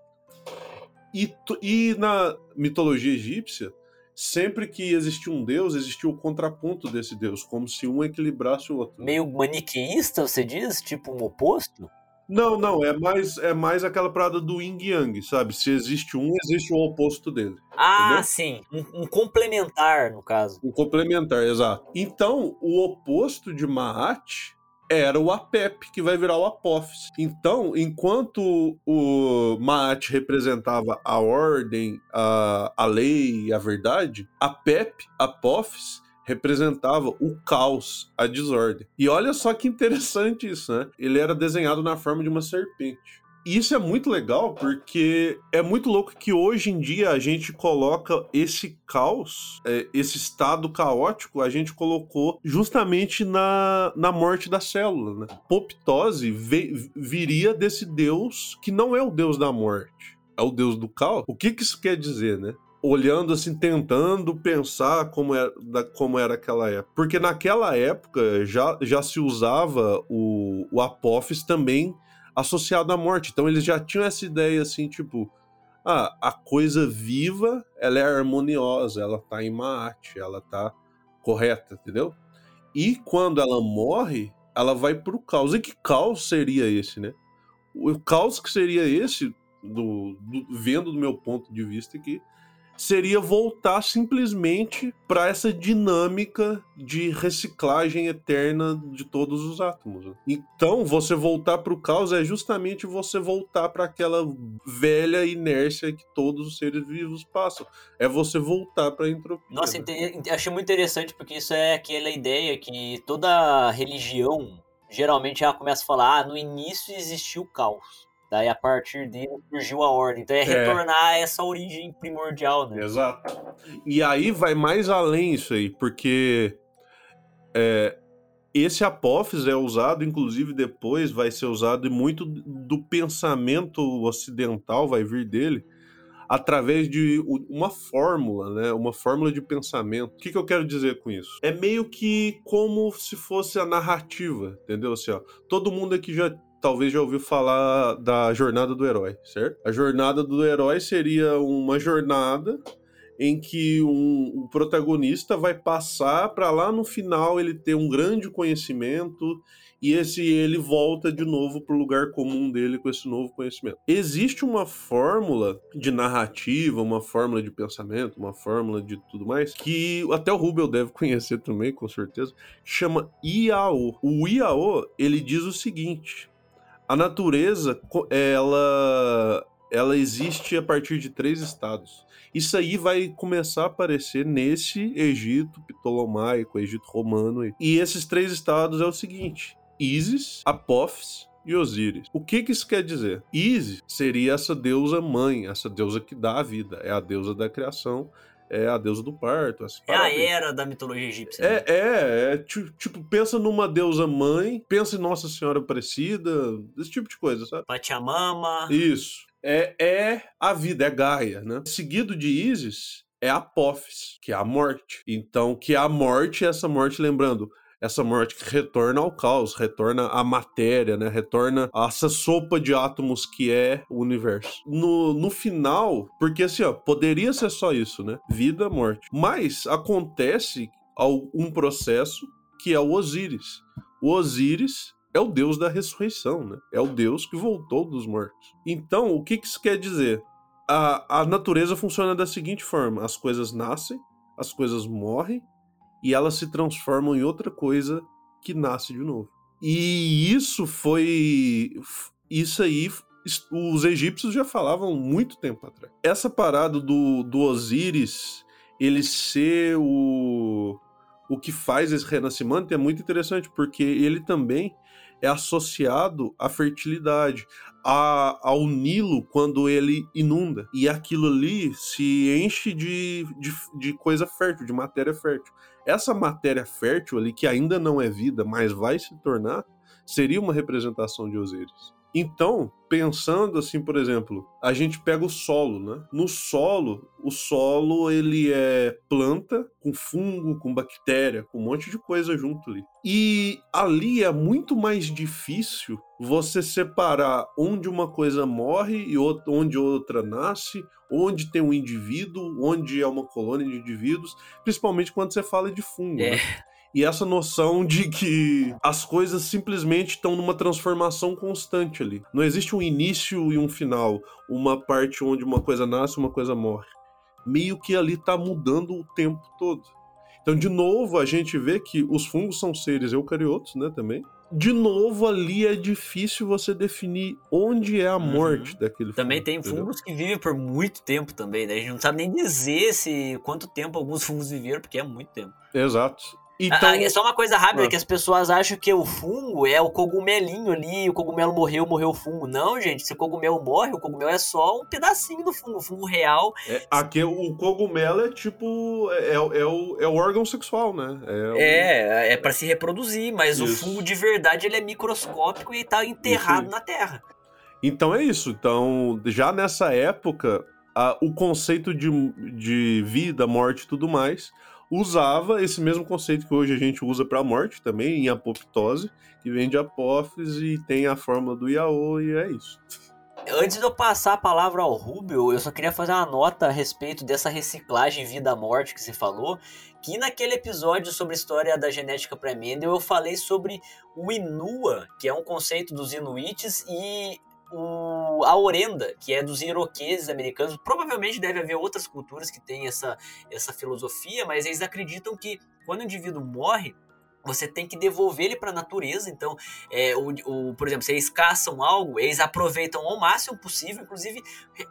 E, e na mitologia egípcia, sempre que existia um deus, existia o contraponto desse deus, como se um equilibrasse o outro. Meio maniqueísta, você diz? Tipo um oposto? Não, não, é mais, é mais aquela parada do yin yang, sabe? Se existe um, existe o oposto dele. Ah, entendeu? sim. Um, um, complementar, no caso. Um complementar, exato. Então, o oposto de Maat era o Apep, que vai virar o Apophis. Então, enquanto o Maat representava a ordem, a, a lei, a verdade, Apep, Apophis, representava o caos, a desordem. E olha só que interessante isso, né? Ele era desenhado na forma de uma serpente. E isso é muito legal porque é muito louco que hoje em dia a gente coloca esse caos, é, esse estado caótico, a gente colocou justamente na, na morte da célula. Né? Poptose viria desse deus que não é o deus da morte, é o deus do caos. O que, que isso quer dizer, né? olhando assim, tentando pensar como era, como era aquela época. Porque naquela época já, já se usava o, o Apophis também associado à morte. Então eles já tinham essa ideia assim, tipo, ah, a coisa viva, ela é harmoniosa, ela tá em Maat, ela tá correta, entendeu? E quando ela morre, ela vai pro caos. E que caos seria esse, né? O caos que seria esse, do, do vendo do meu ponto de vista aqui, seria voltar simplesmente para essa dinâmica de reciclagem eterna de todos os átomos. Né? Então, você voltar para o caos é justamente você voltar para aquela velha inércia que todos os seres vivos passam. É você voltar para a entropia. Nossa, né? achei muito interessante porque isso é aquela ideia que toda religião geralmente ela começa a falar: ah, no início existiu o caos. Daí a partir dele surgiu a ordem. Então é, é. retornar a essa origem primordial, né? Exato. E aí vai mais além isso aí, porque é, esse apófis é usado, inclusive depois vai ser usado e muito do pensamento ocidental vai vir dele através de uma fórmula, né? Uma fórmula de pensamento. O que, que eu quero dizer com isso? É meio que como se fosse a narrativa, entendeu? Assim, ó, todo mundo aqui já talvez já ouviu falar da jornada do herói, certo? A jornada do herói seria uma jornada em que um, o protagonista vai passar para lá no final ele ter um grande conhecimento e esse ele volta de novo para o lugar comum dele com esse novo conhecimento. Existe uma fórmula de narrativa, uma fórmula de pensamento, uma fórmula de tudo mais que até o Rubel deve conhecer também, com certeza, chama IAO. O IAO, ele diz o seguinte: a natureza, ela, ela existe a partir de três estados. Isso aí vai começar a aparecer nesse Egito ptolomaico, Egito romano. E esses três estados é o seguinte: Isis, Apophis e Osíris. O que, que isso quer dizer? Isis seria essa deusa mãe, essa deusa que dá a vida, é a deusa da criação, é a deusa do parto. É a era da mitologia egípcia. É, né? é, é, tipo, pensa numa deusa mãe, pensa em Nossa Senhora Aparecida, esse tipo de coisa, sabe? Pachamama. Isso. É, é a vida, é Gaia, né? Seguido de Isis, é Apophis, que é a morte. Então, que é a morte, essa morte, lembrando, essa morte que retorna ao caos, retorna à matéria, né? Retorna a essa sopa de átomos que é o universo. No, no final, porque assim, ó, poderia ser só isso, né? Vida, morte. Mas acontece um processo que é o Osíris. O Osíris é o deus da ressurreição, né? É o deus que voltou dos mortos. Então, o que isso quer dizer? A, a natureza funciona da seguinte forma: as coisas nascem, as coisas morrem e elas se transformam em outra coisa que nasce de novo. E isso foi. Isso aí os egípcios já falavam muito tempo atrás. Essa parada do, do Osíris, ele ser o, o que faz esse renascimento é muito interessante, porque ele também é associado à fertilidade, a, ao Nilo quando ele inunda. E aquilo ali se enche de, de, de coisa fértil, de matéria fértil. Essa matéria fértil ali, que ainda não é vida, mas vai se tornar, seria uma representação de Osíris. Então, pensando assim, por exemplo, a gente pega o solo, né? No solo, o solo ele é planta com fungo, com bactéria, com um monte de coisa junto ali. E ali é muito mais difícil você separar onde uma coisa morre e onde outra nasce, onde tem um indivíduo, onde é uma colônia de indivíduos, principalmente quando você fala de fungo. É. Né? e essa noção de que as coisas simplesmente estão numa transformação constante ali. Não existe um início e um final, uma parte onde uma coisa nasce e uma coisa morre. Meio que ali está mudando o tempo todo. Então, de novo, a gente vê que os fungos são seres eucariotos, né, também. De novo, ali é difícil você definir onde é a Uhum. morte daquele Também fungo, tem entendeu? fungos que vivem por muito tempo também, né? A gente não sabe nem dizer se quanto tempo alguns fungos viveram, porque é muito tempo. Exato. Então, Ah, é só uma coisa rápida, Ah. que as pessoas acham que o fungo é o cogumelinho ali, o cogumelo morreu, morreu o fungo. Não, gente, se o cogumelo morre, o cogumelo é só um pedacinho do fungo. O fungo real é, aqui o cogumelo é tipo. É, é o, é o órgão sexual, né? É, o- é, é para se reproduzir, mas o Isso. fungo de verdade ele é microscópico e tá enterrado na terra. Então é isso. Então, já nessa época, a- o conceito de, de vida, morte e tudo mais usava esse mesmo conceito que hoje a gente usa para morte também, em apoptose, que vem de apófise e tem a forma do Yaô, e é isso. Antes de eu passar a palavra ao Rubio, eu só queria fazer uma nota a respeito dessa reciclagem vida-morte que você falou, que naquele episódio sobre a história da genética pré-Mendel eu falei sobre o Inua, que é um conceito dos Inuites, e o, a Orenda, que é dos iroqueses americanos. Provavelmente deve haver outras culturas que têm essa, essa filosofia, mas eles acreditam que quando o indivíduo morre, você tem que devolver ele para a natureza. Então, é, o, o, por exemplo, se eles caçam algo, eles aproveitam ao máximo possível, inclusive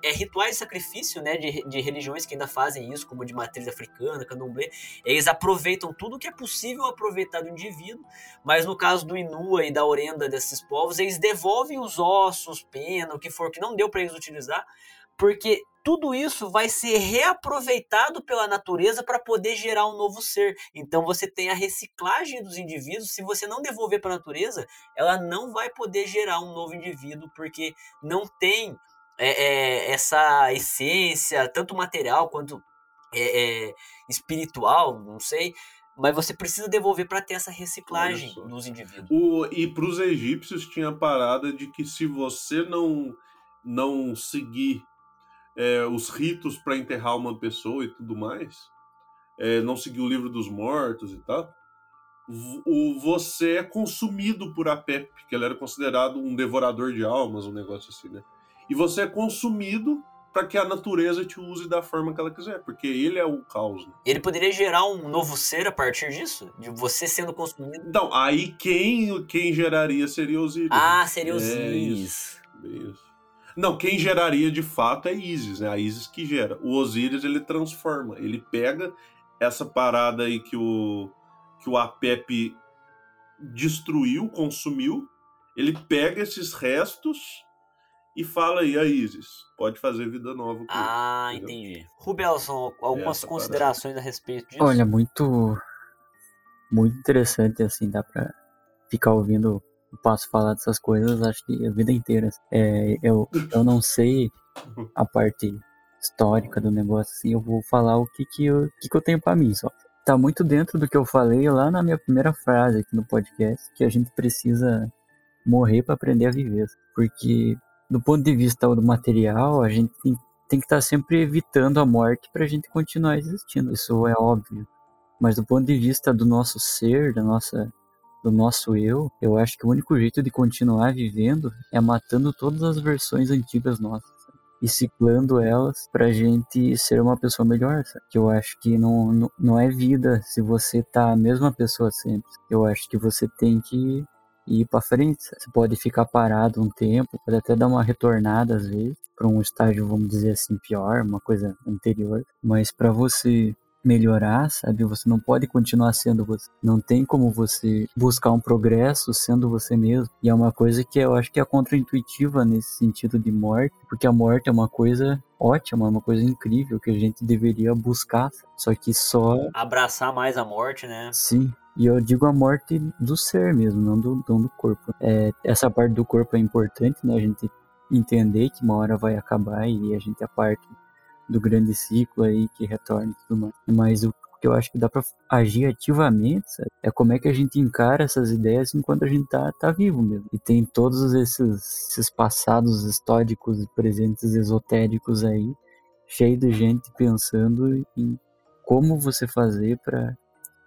é, rituais de sacrifício né, de, de religiões que ainda fazem isso, como de matriz africana, candomblé, eles aproveitam tudo que é possível aproveitar do indivíduo, mas no caso do Inua e da Orenda desses povos, eles devolvem os ossos, pena, o que for que não deu para eles utilizar, porque tudo isso vai ser reaproveitado pela natureza para poder gerar um novo ser. Então você tem a reciclagem dos indivíduos. Se você não devolver para a natureza, ela não vai poder gerar um novo indivíduo, porque não tem é, é, essa essência, tanto material quanto é, é, espiritual, não sei. Mas você precisa devolver para ter essa reciclagem só. dos indivíduos. O, e para os egípcios tinha a parada de que se você não, não seguir é, os ritos para enterrar uma pessoa e tudo mais, é, não seguir o livro dos mortos e tal, o, você é consumido por Apep, que ele era considerado um devorador de almas, um negócio assim, né? E você é consumido para que a natureza te use da forma que ela quiser, porque ele é o caos. Né? Ele poderia gerar um novo ser a partir disso? De você sendo consumido? Então, aí quem, quem geraria seria Osíris. Ah, seria É, Osiris. isso. Isso. Não, quem geraria de fato é Isis, né? A Isis que gera. O Osíris ele transforma, ele pega essa parada aí que o que o Apep destruiu, consumiu, ele pega esses restos e fala aí a Isis, pode fazer vida nova com Ah, isso, entendeu? entendi. Rubelson, algumas Essa considerações a respeito disso? Olha, muito muito interessante assim, dá pra ficar ouvindo o Passo falar dessas coisas, acho que a vida inteira. É, eu, eu não sei a parte histórica do negócio, assim, eu vou falar o que que eu, que que eu tenho pra mim só. Tá muito dentro do que eu falei lá na minha primeira frase aqui no podcast, que a gente precisa morrer pra aprender a viver. Porque do ponto de vista do material, a gente tem, tem que estar sempre evitando a morte pra gente continuar existindo. Isso é óbvio. Mas do ponto de vista do nosso ser, da nossa, do nosso eu, eu acho que o único jeito de continuar vivendo é matando todas as versões antigas nossas. E ciclando elas pra gente ser uma pessoa melhor, sabe? Que eu acho que não, não, não é vida se você tá a mesma pessoa sempre. Eu acho que você tem que ir pra frente. sabe? Você pode ficar parado um tempo, pode até dar uma retornada às vezes para um estágio, vamos dizer assim, pior, uma coisa anterior. Mas para você melhorar, sabe? Você não pode continuar sendo você. Não tem como você buscar um progresso sendo você mesmo. E é uma coisa que eu acho que é contraintuitiva nesse sentido de morte, porque a morte é uma coisa ótima, é uma coisa incrível que a gente deveria buscar. Só que só Abraçar mais a morte, né? Sim. E eu digo a morte do ser mesmo, não do, não do corpo. É, essa parte do corpo é importante, né? A gente entender que uma hora vai acabar e a gente é parte do grande ciclo aí que retorna e tudo mais. Mas o que eu acho que dá pra agir ativamente, sabe? É como é que a gente encara essas ideias enquanto a gente tá, tá vivo mesmo. E tem todos esses, esses passados históricos e presentes esotéricos aí, cheio de gente pensando em como você fazer para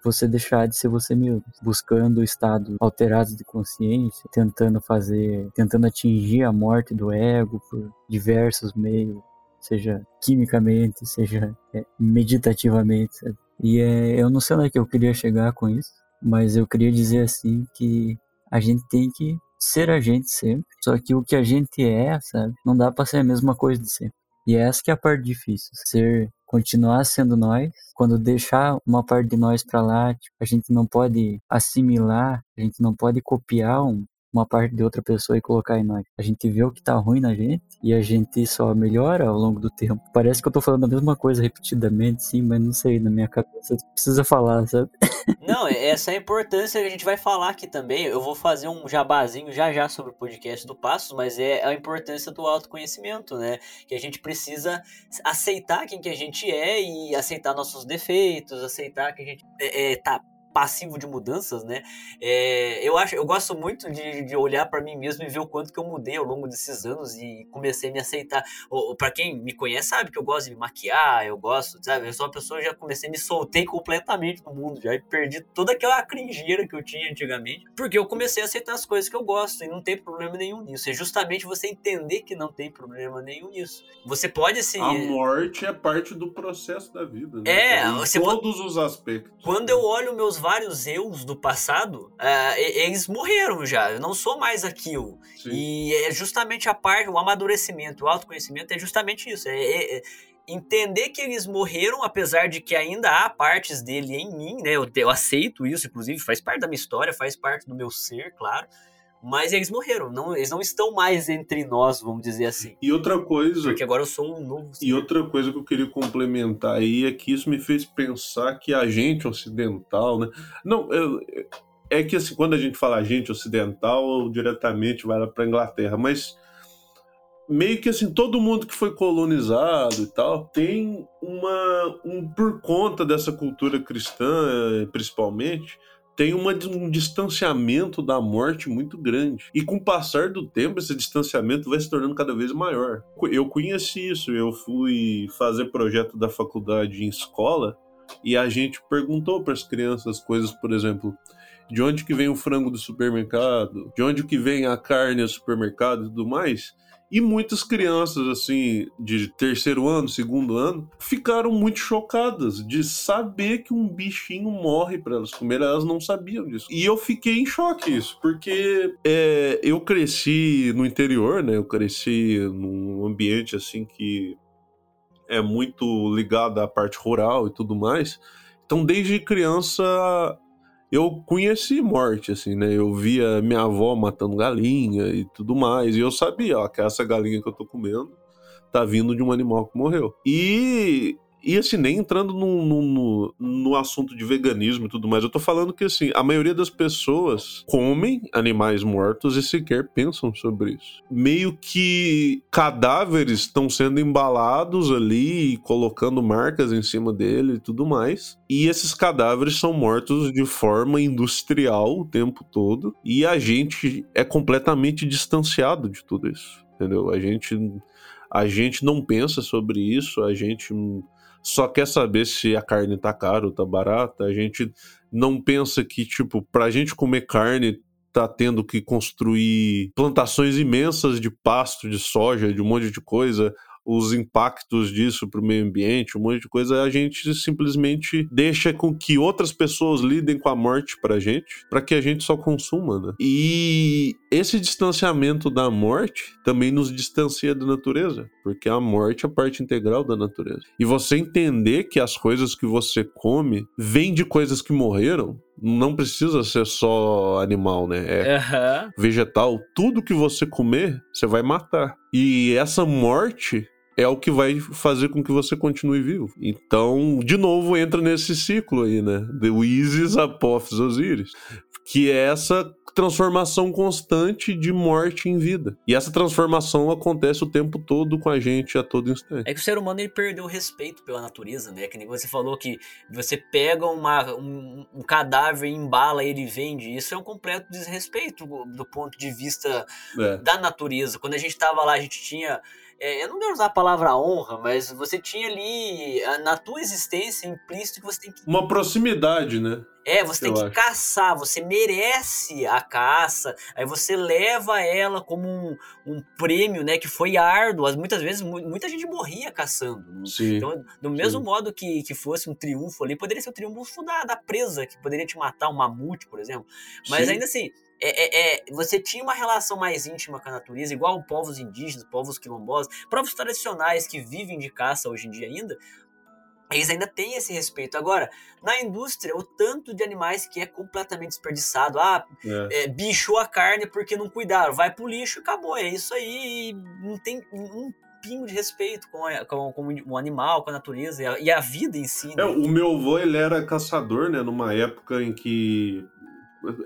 você deixar de ser você mesmo, buscando estados alterados de consciência, tentando fazer, tentando atingir a morte do ego por diversos meios, seja quimicamente, seja é, meditativamente. Sabe? E é, eu não sei onde é que eu queria chegar com isso, mas eu queria dizer assim que a gente tem que ser a gente sempre. Só que o que a gente é, sabe? Não dá pra ser a mesma coisa de sempre. E essa que é a parte difícil. Ser, continuar sendo nós. Quando deixar uma parte de nós pra lá, tipo, a gente não pode assimilar, a gente não pode copiar um, uma parte de outra pessoa e colocar em nós. A gente vê o que tá ruim na gente e a gente só melhora ao longo do tempo. Parece que eu tô falando a mesma coisa repetidamente, sim, mas não sei, na minha cabeça precisa falar, sabe? Não, essa é a importância que a gente vai falar aqui também. Eu vou fazer um jabazinho já já sobre o podcast do Passos, mas é a importância do autoconhecimento, né? Que a gente precisa aceitar quem que a gente é e aceitar nossos defeitos, aceitar que a gente é, é, tá passivo de mudanças, né? É, eu acho, eu gosto muito de, de olhar para mim mesmo e ver o quanto que eu mudei ao longo desses anos e comecei a me aceitar. Para quem me conhece sabe que eu gosto de me maquiar, eu gosto, sabe? Eu sou uma pessoa já comecei me soltei completamente no mundo, já perdi toda aquela cringeira que eu tinha antigamente, porque eu comecei a aceitar as coisas que eu gosto e não tem problema nenhum nisso. É justamente você entender que não tem problema nenhum nisso. Você pode se A morte é parte do processo da vida, né? É, todos os aspectos. Quando eu olho meus vários eus do passado, e- eles morreram já. Eu não sou mais aquilo. Sim. E é justamente a parte, o amadurecimento, o autoconhecimento é justamente isso. É, é- é entender que eles morreram, apesar de que ainda há partes dele em mim, né? Eu, eu aceito isso, inclusive, faz parte da minha história, faz parte do meu ser, claro. Mas eles morreram, não, eles não estão mais entre nós, vamos dizer assim. E outra coisa, Porque agora eu sou um novo. E outra coisa que eu queria complementar aí é que isso me fez pensar que a gente ocidental, né? Não, eu- é que assim, quando a gente fala gente ocidental, diretamente vai lá para Inglaterra, mas meio que assim, todo mundo que foi colonizado e tal, tem uma um por conta dessa cultura cristã, eh, principalmente, tem uma, um distanciamento da morte muito grande. E com o passar do tempo, esse distanciamento vai se tornando cada vez maior. Eu conheci isso, eu fui fazer projeto da faculdade em escola e a gente perguntou para as crianças coisas, por exemplo, de onde que vem o frango do supermercado, de onde que vem a carne do supermercado e tudo mais. E muitas crianças, assim, de terceiro ano, segundo ano, ficaram muito chocadas de saber que um bichinho morre para elas comer. Elas não sabiam disso. E eu fiquei em choque isso, porque é, eu cresci no interior, né? Eu cresci num ambiente, assim, que é muito ligado à parte rural e tudo mais. Então, desde criança, eu conheci morte, assim, né? Eu via minha avó matando galinha e tudo mais. E eu sabia, ó, que essa galinha que eu tô comendo tá vindo de um animal que morreu. E. E assim, nem entrando no, no, no, assunto de veganismo e tudo mais, eu tô falando que assim, a maioria das pessoas comem animais mortos e sequer pensam sobre isso. Meio que cadáveres estão sendo embalados ali colocando marcas em cima dele e tudo mais. E esses cadáveres são mortos de forma industrial o tempo todo. E a gente é completamente distanciado de tudo isso. Entendeu? A gente, a gente não pensa sobre isso, a gente só quer saber se a carne tá cara ou tá barata. A gente não pensa que, tipo, pra gente comer carne, tá tendo que construir plantações imensas de pasto, de soja, de um monte de coisa. Os impactos disso para o meio ambiente, um monte de coisa, a gente simplesmente deixa com que outras pessoas lidem com a morte pra gente, para que a gente só consuma, né? E esse distanciamento da morte também nos distancia da natureza, porque a morte é parte integral da natureza. E você entender que as coisas que você come vêm de coisas que morreram, não precisa ser só animal, né? É Aham. vegetal. Tudo que você comer, você vai matar. E essa morte é o que vai fazer com que você continue vivo. Então, de novo, entra nesse ciclo aí, né? The Isis Apophis Osiris. Que é essa transformação constante de morte em vida. E essa transformação acontece o tempo todo com a gente, a todo instante. É que o ser humano ele perdeu o respeito pela natureza, né? Que nem você falou que você pega uma, um, um cadáver, embala ele e vende. Isso é um completo desrespeito do ponto de vista É. da natureza. Quando a gente tava lá, a gente tinha. É, eu não quero usar a palavra honra, mas você tinha ali na tua existência implícito que você tem que. Uma proximidade, né? É, você tem Eu que acho. caçar, você merece a caça, aí você leva ela como um, um prêmio, né? Que foi árduo. Muitas vezes mu- muita gente morria caçando. Sim. Então, do mesmo Sim. modo que, que fosse um triunfo ali, poderia ser o triunfo da, da presa, que poderia te matar, um mamute, por exemplo. Mas Sim. ainda assim, é, é, é, você tinha uma relação mais íntima com a natureza, igual povos indígenas, povos quilombolas, povos tradicionais que vivem de caça hoje em dia ainda, eles ainda têm esse respeito. Agora, na indústria, o tanto de animais que é completamente desperdiçado. Ah, é. É, bichou a carne porque não cuidaram. Vai pro lixo e acabou. É isso aí. não tem um pingo de respeito com, a, com, com, o animal, com a natureza e a, e a vida em si. Né? É, o meu avô, ele era caçador, né? Numa época em que é,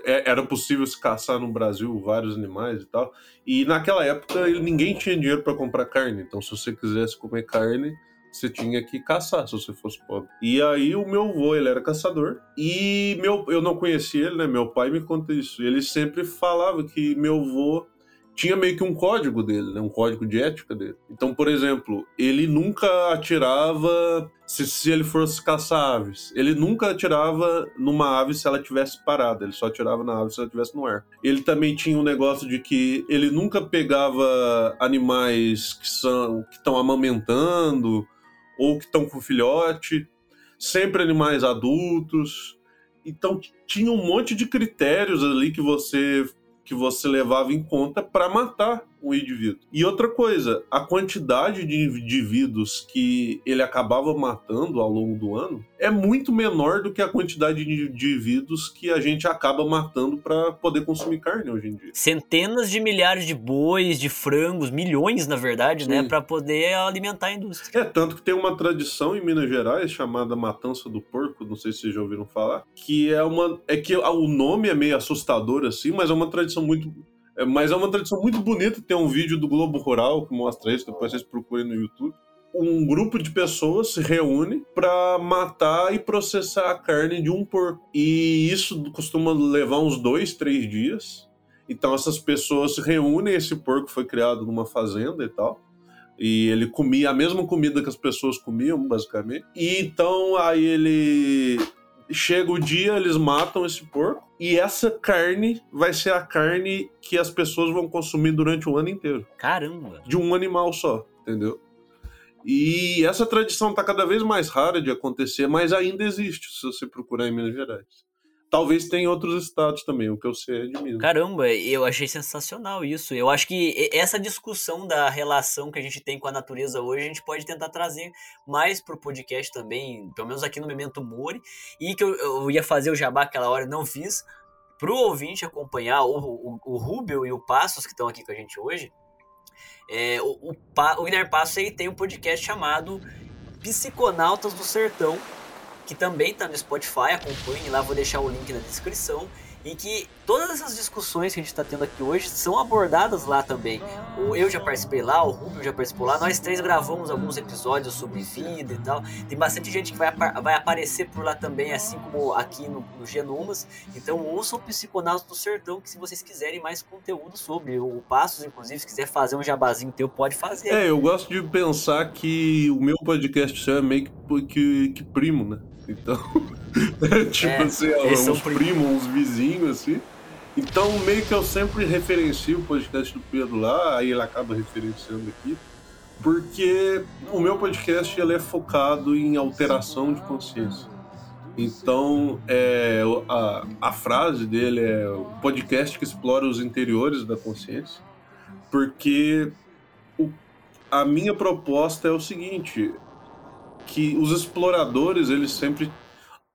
era possível se caçar no Brasil vários animais e tal. E naquela época ninguém tinha dinheiro para comprar carne. Então, se você quisesse comer carne, você tinha que caçar se você fosse pobre. E aí o meu avô, ele era caçador. E meu, eu não conhecia ele, né? Meu pai me conta isso. Ele sempre falava que meu avô tinha meio que um código dele, né? Um código de ética dele. Então, por exemplo, ele nunca atirava se, se ele fosse caçar aves. Ele nunca atirava numa ave se ela tivesse parada. Ele só atirava na ave se ela estivesse no ar. Ele também tinha um negócio de que ele nunca pegava animais que são que estão amamentando ou que estão com filhote, sempre animais adultos. Então tinha um monte de critérios ali que você que você levava em conta para matar um indivíduo. E outra coisa, a quantidade de indivíduos que ele acabava matando ao longo do ano é muito menor do que a quantidade de indivíduos que a gente acaba matando para poder consumir carne hoje em dia. Centenas de milhares de bois, de frangos, milhões na verdade, né, Sim. né, para poder alimentar a indústria. É tanto que tem uma tradição em Minas Gerais chamada matança do porco, não sei se vocês já ouviram falar, que é uma é que o nome é meio assustador assim, mas é uma tradição muito mas é uma tradição muito bonita. Tem um vídeo do Globo Rural que mostra isso, depois vocês procurem no YouTube. Um grupo de pessoas se reúne para matar e processar a carne de um porco. E isso costuma levar uns dois, três dias. Então essas pessoas se reúnem. Esse porco foi criado numa fazenda e tal e ele comia a mesma comida que as pessoas comiam, basicamente. E então aí ele chega o dia, eles matam esse porco, e essa carne vai ser a carne que as pessoas vão consumir durante o ano inteiro. Caramba! De um animal só, entendeu? E essa tradição está cada vez mais rara de acontecer, mas ainda existe se você procurar em Minas Gerais. Talvez tenha outros estados também, o que eu sei é de Minas. Caramba, eu achei sensacional isso. Eu acho que essa discussão da relação que a gente tem com a natureza hoje, a gente pode tentar trazer mais pro podcast também, pelo menos aqui no Memento Mori, e que eu, eu ia fazer o jabá aquela hora, não fiz, pro ouvinte acompanhar o, o, o Rubio e o Passos, que estão aqui com a gente hoje. É, o, o, o Guilherme Passos ele tem um podcast chamado Psiconautas do Sertão, que também está no Spotify, acompanhe lá, vou deixar o link na descrição em que todas essas discussões que a gente está tendo aqui hoje são abordadas lá também. O, eu já participei lá, o Rubio já participou lá, nós três gravamos alguns episódios sobre vida e tal. Tem bastante gente que vai, vai aparecer por lá também, assim como aqui no, no Genomas. Então ouçam o Psiconautas do Sertão, que se vocês quiserem mais conteúdo sobre o Passos, inclusive, se quiser fazer um jabazinho teu, pode fazer. É, eu gosto de pensar que o meu podcast é meio que, que, que primo, né? Então, tipo é, assim, uns primos, uns vizinhos, assim. Então, meio que eu sempre referencio o podcast do Pedro lá, aí ele acaba referenciando aqui, porque o meu podcast ele é focado em alteração de consciência. Então, é, a, a frase dele é o podcast que explora os interiores da consciência, porque o, a minha proposta é o seguinte: que os exploradores, eles sempre,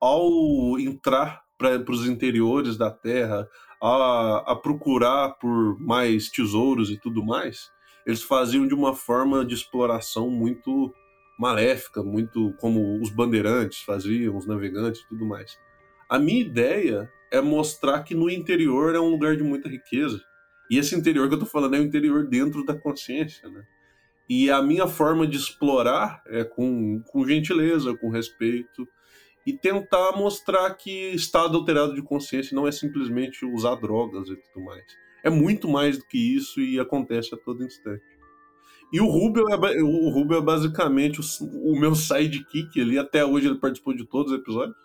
ao entrar para os interiores da Terra, a, a procurar por mais tesouros e tudo mais, eles faziam de uma forma de exploração muito maléfica, muito como os bandeirantes faziam, os navegantes e tudo mais. A minha ideia é mostrar que no interior é um lugar de muita riqueza. E esse interior que eu estou falando é o interior dentro da consciência, né? E a minha forma de explorar é com, com gentileza, com respeito, e tentar mostrar que estado alterado de consciência não é simplesmente usar drogas e tudo mais. É muito mais do que isso e acontece a todo instante. E o Rubio é, o Rubio é basicamente o, o meu sidekick ali, até hoje ele participou de todos os episódios.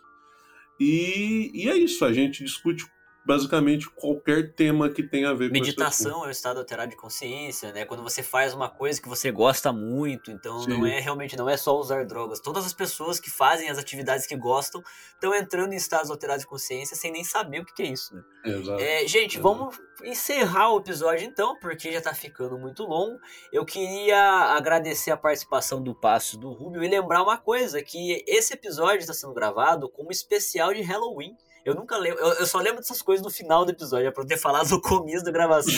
E, e é isso, a gente discute basicamente qualquer tema que tenha a ver com esse Meditação é um estado alterado de consciência, né? Quando você faz uma coisa que você gosta muito, então Sim. não é realmente não é só usar drogas. Todas as pessoas que fazem as atividades que gostam estão entrando em estados alterados de consciência sem nem saber o que que é isso, né? Exato. É, gente, Exato. vamos encerrar o episódio então, porque já tá ficando muito longo. Eu queria agradecer a participação do Passos do Rubio e lembrar uma coisa, que esse episódio está sendo gravado como especial de Halloween. Eu nunca lembro, eu, eu só lembro dessas coisas no final do episódio, é pra eu ter falado no começo da gravação.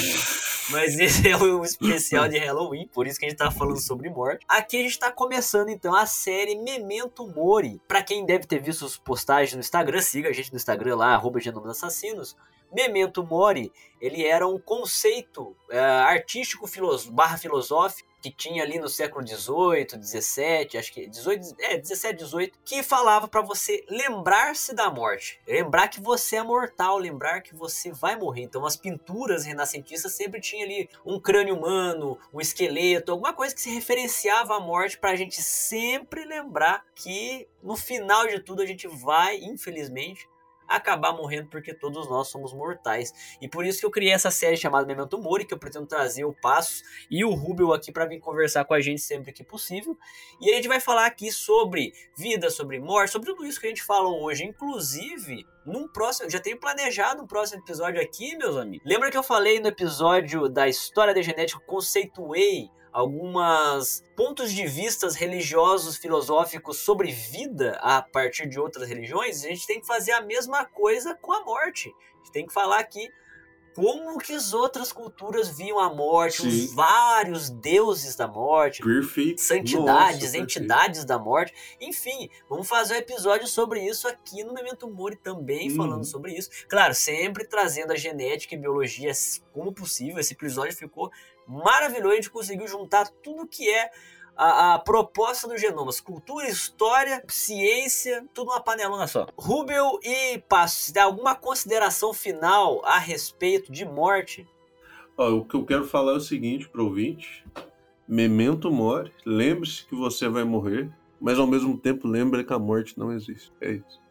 Mas esse é o especial de Halloween, por isso que a gente tá falando sobre morte. Aqui a gente tá começando então a série Memento Mori. Pra quem deve ter visto as postagens no Instagram, siga a gente no Instagram lá, arroba Assassinos. Memento Mori, ele era um conceito é, artístico filos barra filosófico que tinha ali no século XVIII, XVII, acho que 18, é, 17, 18, que falava para você lembrar-se da morte, lembrar que você é mortal, lembrar que você vai morrer. Então as pinturas renascentistas sempre tinha ali um crânio humano, um esqueleto, alguma coisa que se referenciava à morte para a gente sempre lembrar que no final de tudo a gente vai, infelizmente, acabar morrendo porque todos nós somos mortais. E por isso que eu criei essa série chamada Memento Mori, que eu pretendo trazer o Passos e o Rubio aqui para vir conversar com a gente sempre que possível. E a gente vai falar aqui sobre vida, sobre morte, sobre tudo isso que a gente falou hoje, inclusive num próximo, já tenho planejado um próximo episódio aqui, meus amigos. Lembra que eu falei no episódio da história da genética, conceituei algumas pontos de vistas religiosos, filosóficos sobre vida a partir de outras religiões, a gente tem que fazer a mesma coisa com a morte. A gente tem que falar aqui como que as outras culturas viam a morte, os Sim. vários deuses da morte, Perfeito. santidades, Nossa, perfeito. entidades da morte. Enfim, vamos fazer um episódio sobre isso aqui no Memento Mori também, Uhum. falando sobre isso. Claro, sempre trazendo a genética e biologia como possível. Esse episódio ficou maravilhoso, a gente conseguiu juntar tudo que é a, a proposta do Genomas. Cultura, história, ciência, tudo numa panelona só. Rubel e Passos, se tem alguma consideração final a respeito de morte? Ó, o que eu quero falar é o seguinte pro ouvinte. Memento mori, lembre-se que você vai morrer, mas ao mesmo tempo lembre que a morte não existe. É isso.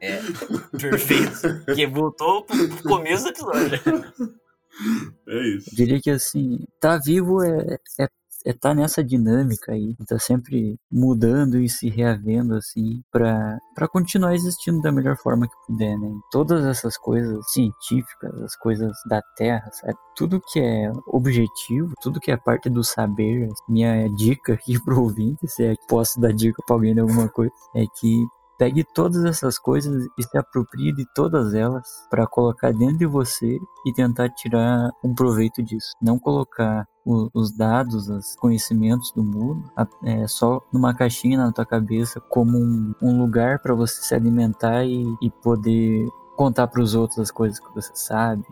Perfeito. que voltou pro começo do episódio. É isso. Eu diria que assim, tá vivo é, é, é tá nessa dinâmica aí, tá sempre mudando e se reavendo assim pra, pra continuar existindo da melhor forma que puder, né? Todas essas coisas científicas, as coisas da Terra, sabe? Tudo que é objetivo, tudo que é parte do saber, minha dica aqui pro ouvinte, se é que posso dar dica pra alguém de alguma coisa, é que Pegue todas essas coisas e se aproprie de todas elas para colocar dentro de você e tentar tirar um proveito disso. Não colocar o- os dados, os conhecimentos do mundo a- é, só numa caixinha na tua cabeça como um, um lugar para você se alimentar e, e poder contar para os outros as coisas que você sabe.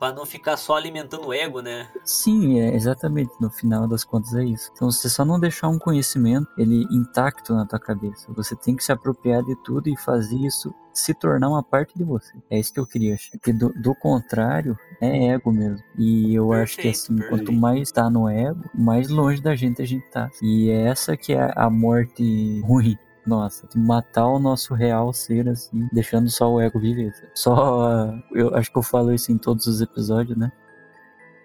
Pra não ficar só alimentando o ego, né? Sim, é exatamente. No final das contas é isso. Então você só não deixar um conhecimento ele intacto na tua cabeça. Você tem que se apropriar de tudo e fazer isso se tornar uma parte de você. É isso que eu queria. Porque do, do contrário é ego mesmo. E eu acho que Perfeito, assim, quanto perfeito. mais tá no ego, mais longe da gente a gente tá. E é essa que é a morte ruim. Nossa, matar o nosso real ser, assim, deixando só o ego viver. Só, eu acho que eu falo isso em todos os episódios, né?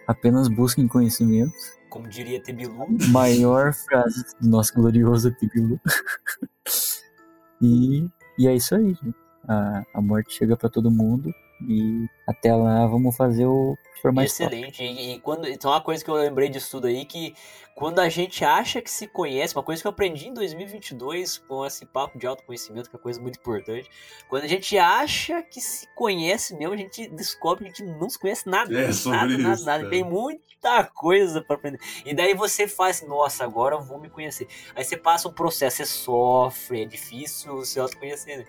Apenas busquem conhecimento. Como diria Tebilu. Maior frase do nosso glorioso Tibilu. e, e é isso aí, gente. A, a morte chega pra todo mundo. E até lá vamos fazer o que for mais top. Excelente. E, e quando, então, uma coisa que eu lembrei disso tudo aí, que quando a gente acha que se conhece, uma coisa que eu aprendi em 2022 com esse papo de autoconhecimento, que é uma coisa muito importante. Quando a gente acha que se conhece mesmo, a gente descobre que a gente não se conhece nada. É sobre nada, nada, isso, nada. cara. Tem muita coisa pra aprender. E daí você faz, nossa, agora eu vou me conhecer. Aí você passa um processo, você sofre, é difícil se autoconhecer, né?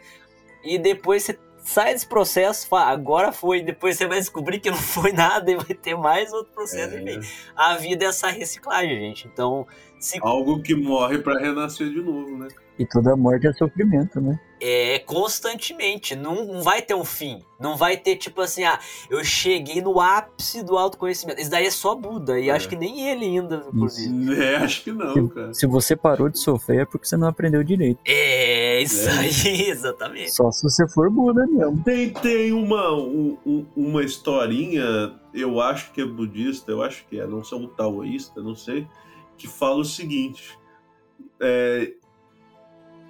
E depois você sai desse processo, fala, agora foi. Depois você vai descobrir que não foi nada e vai ter mais outro processo. É. Enfim, a vida é essa reciclagem, gente. Então, se Algo que morre pra renascer de novo, né? E toda morte é sofrimento, né? é constantemente, não, não vai ter um fim. Não vai ter tipo assim, ah, eu cheguei no ápice do autoconhecimento. Isso daí é só Buda, e É. acho que nem ele ainda, inclusive. É, acho que não, cara. Se você parou de sofrer é porque você não aprendeu direito. É, isso É. aí, exatamente. Só se você for Buda mesmo. Tem, tem uma, um- um- uma historinha, eu acho que é budista, eu acho que é, não sou taoísta, não sei, que fala o seguinte: é,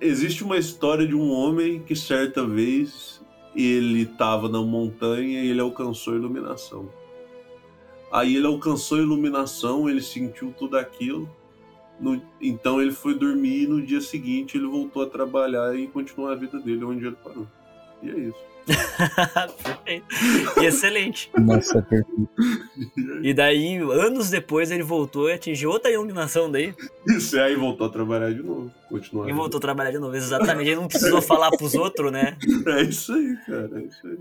existe uma história de um homem que certa vez ele estava na montanha e ele alcançou a iluminação. Aí ele alcançou a iluminação, ele sentiu tudo aquilo. no- então ele foi dormir e no dia seguinte ele voltou a trabalhar e continuar a vida dele onde ele parou. E é isso. Perfeito. Excelente. Nossa, perfeito. E daí, anos depois, ele voltou e atingiu outra iluminação daí. Isso aí voltou a trabalhar de novo. Continuar. E voltou a trabalhar de novo. Exatamente. Ele não precisou falar pros outros, né? É isso aí, cara. É isso aí.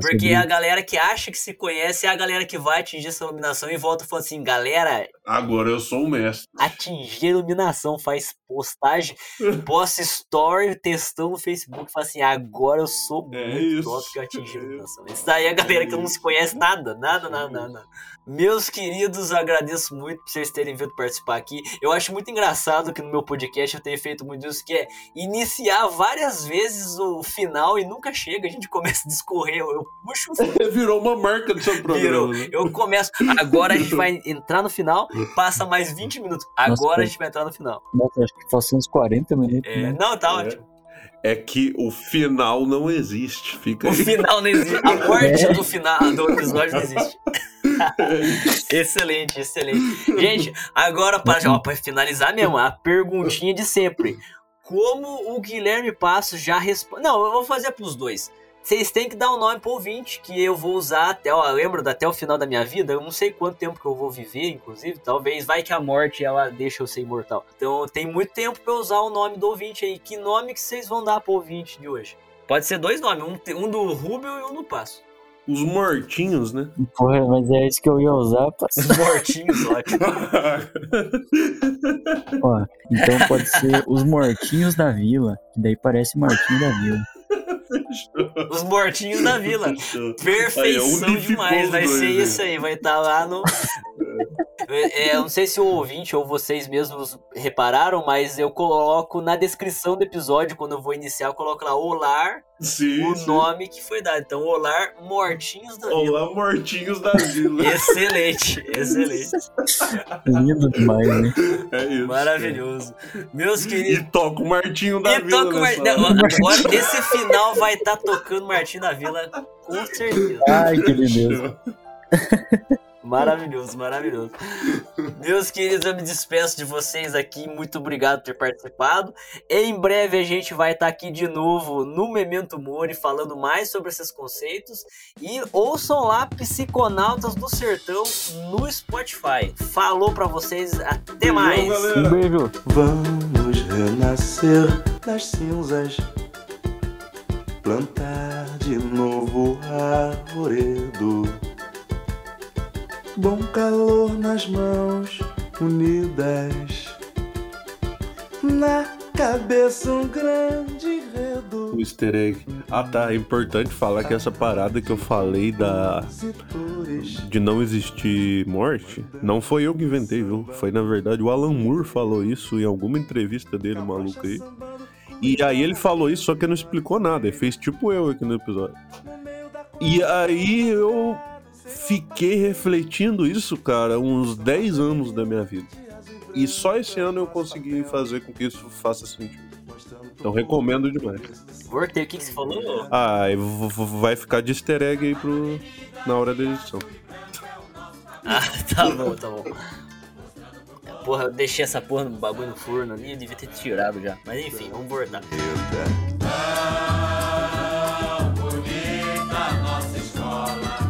Porque a galera que acha que se conhece é a galera que vai atingir essa iluminação e volta falando assim, galera, Agora eu sou o mestre. atingir a iluminação, faz postagem, posta story, textão no Facebook, fala assim, agora eu sou É muito isso. top que eu atingi a iluminação. Isso daí é a galera que não se conhece nada, nada, nada, nada. nada. Meus queridos, agradeço muito por vocês terem vindo participar aqui. Eu acho muito engraçado que no meu podcast eu tenho feito muito isso, que é iniciar várias vezes o final e nunca chega, a gente começa a discorrer, eu, eu puxo Virou uma marca do seu Virou. programa. né? Eu começo. Agora a gente vai entrar no final, passa mais 20 minutos. Agora a gente vai entrar no final. Nossa, acho que passou uns 40 minutos. É, né? não, tá É. ótimo. É que o final não existe. Fica O aí. final não existe. A É. morte do final do episódio não existe. excelente, excelente. Gente, agora para finalizar mesmo, a perguntinha de sempre. Como o Guilherme Passos já responde. Não, eu vou fazer pros dois. Vocês têm que dar um nome pro ouvinte, que eu vou usar até, ó, lembro até o final da minha vida, eu não sei quanto tempo que eu vou viver, inclusive, talvez vai que a morte ela deixa eu ser imortal. Então tem muito tempo pra eu usar o nome do ouvinte aí. Que nome que vocês vão dar pro ouvinte de hoje? Pode ser dois nomes, um, um do Rubio e um do Passo. Os mortinhos, né? Porra, mas é isso que eu ia usar. Pra... Os mortinhos, ótimo. Ó, então pode ser os mortinhos da vila. Que daí parece mortinho da vila. Os mortinhos da vila. Perfeição Aí, unificou demais, vai ser né? isso aí, vai estar lá no. É, eu não sei se o ouvinte ou vocês mesmos repararam, mas eu coloco na descrição do episódio, quando eu vou iniciar, eu coloco lá Olar, Sim, o sim. nome que foi dado. Então, Olar Mortinhos da Vila. Olá, mortinhos da vila. Excelente, excelente. Lindo demais, né? É isso. Maravilhoso. Meus E queridos. toca o Martinho da E Vila. toca o Mar... Não, agora, esse final vai estar tocando Martinho da Vila, com certeza. Ai, que beleza. Maravilhoso, maravilhoso. Meus queridos, eu me despeço de vocês aqui. Muito obrigado por ter participado. Em breve a gente vai estar aqui de novo no Memento Mori falando mais sobre esses conceitos. E ouçam lá Psiconautas do Sertão no Spotify. Falou pra vocês, até mais. Um beijo. Vamos renascer das cinzas, plantar de novo arvoredo. Bom calor nas mãos unidas, na cabeça um grande enredo. O easter egg. Ah, tá. É importante falar que essa parada que eu falei da de não existir morte, não foi eu que inventei, viu? Foi na verdade o Alan Moore falou isso em alguma entrevista dele, maluco aí. E aí ele falou isso, só que não explicou nada. Ele fez tipo eu aqui no episódio. E aí eu fiquei refletindo isso, cara, uns 10 anos da minha vida. E só esse ano eu consegui fazer com que isso faça sentido. Então recomendo demais. Vortei, o que, que você falou? Ah, vai ficar de easter egg aí pro... na hora da edição. Ah, tá bom, tá bom. Porra, eu deixei essa porra no bagulho no forno ali, eu devia ter tirado já. Mas enfim, vamos voltar. Bonita nossa escola.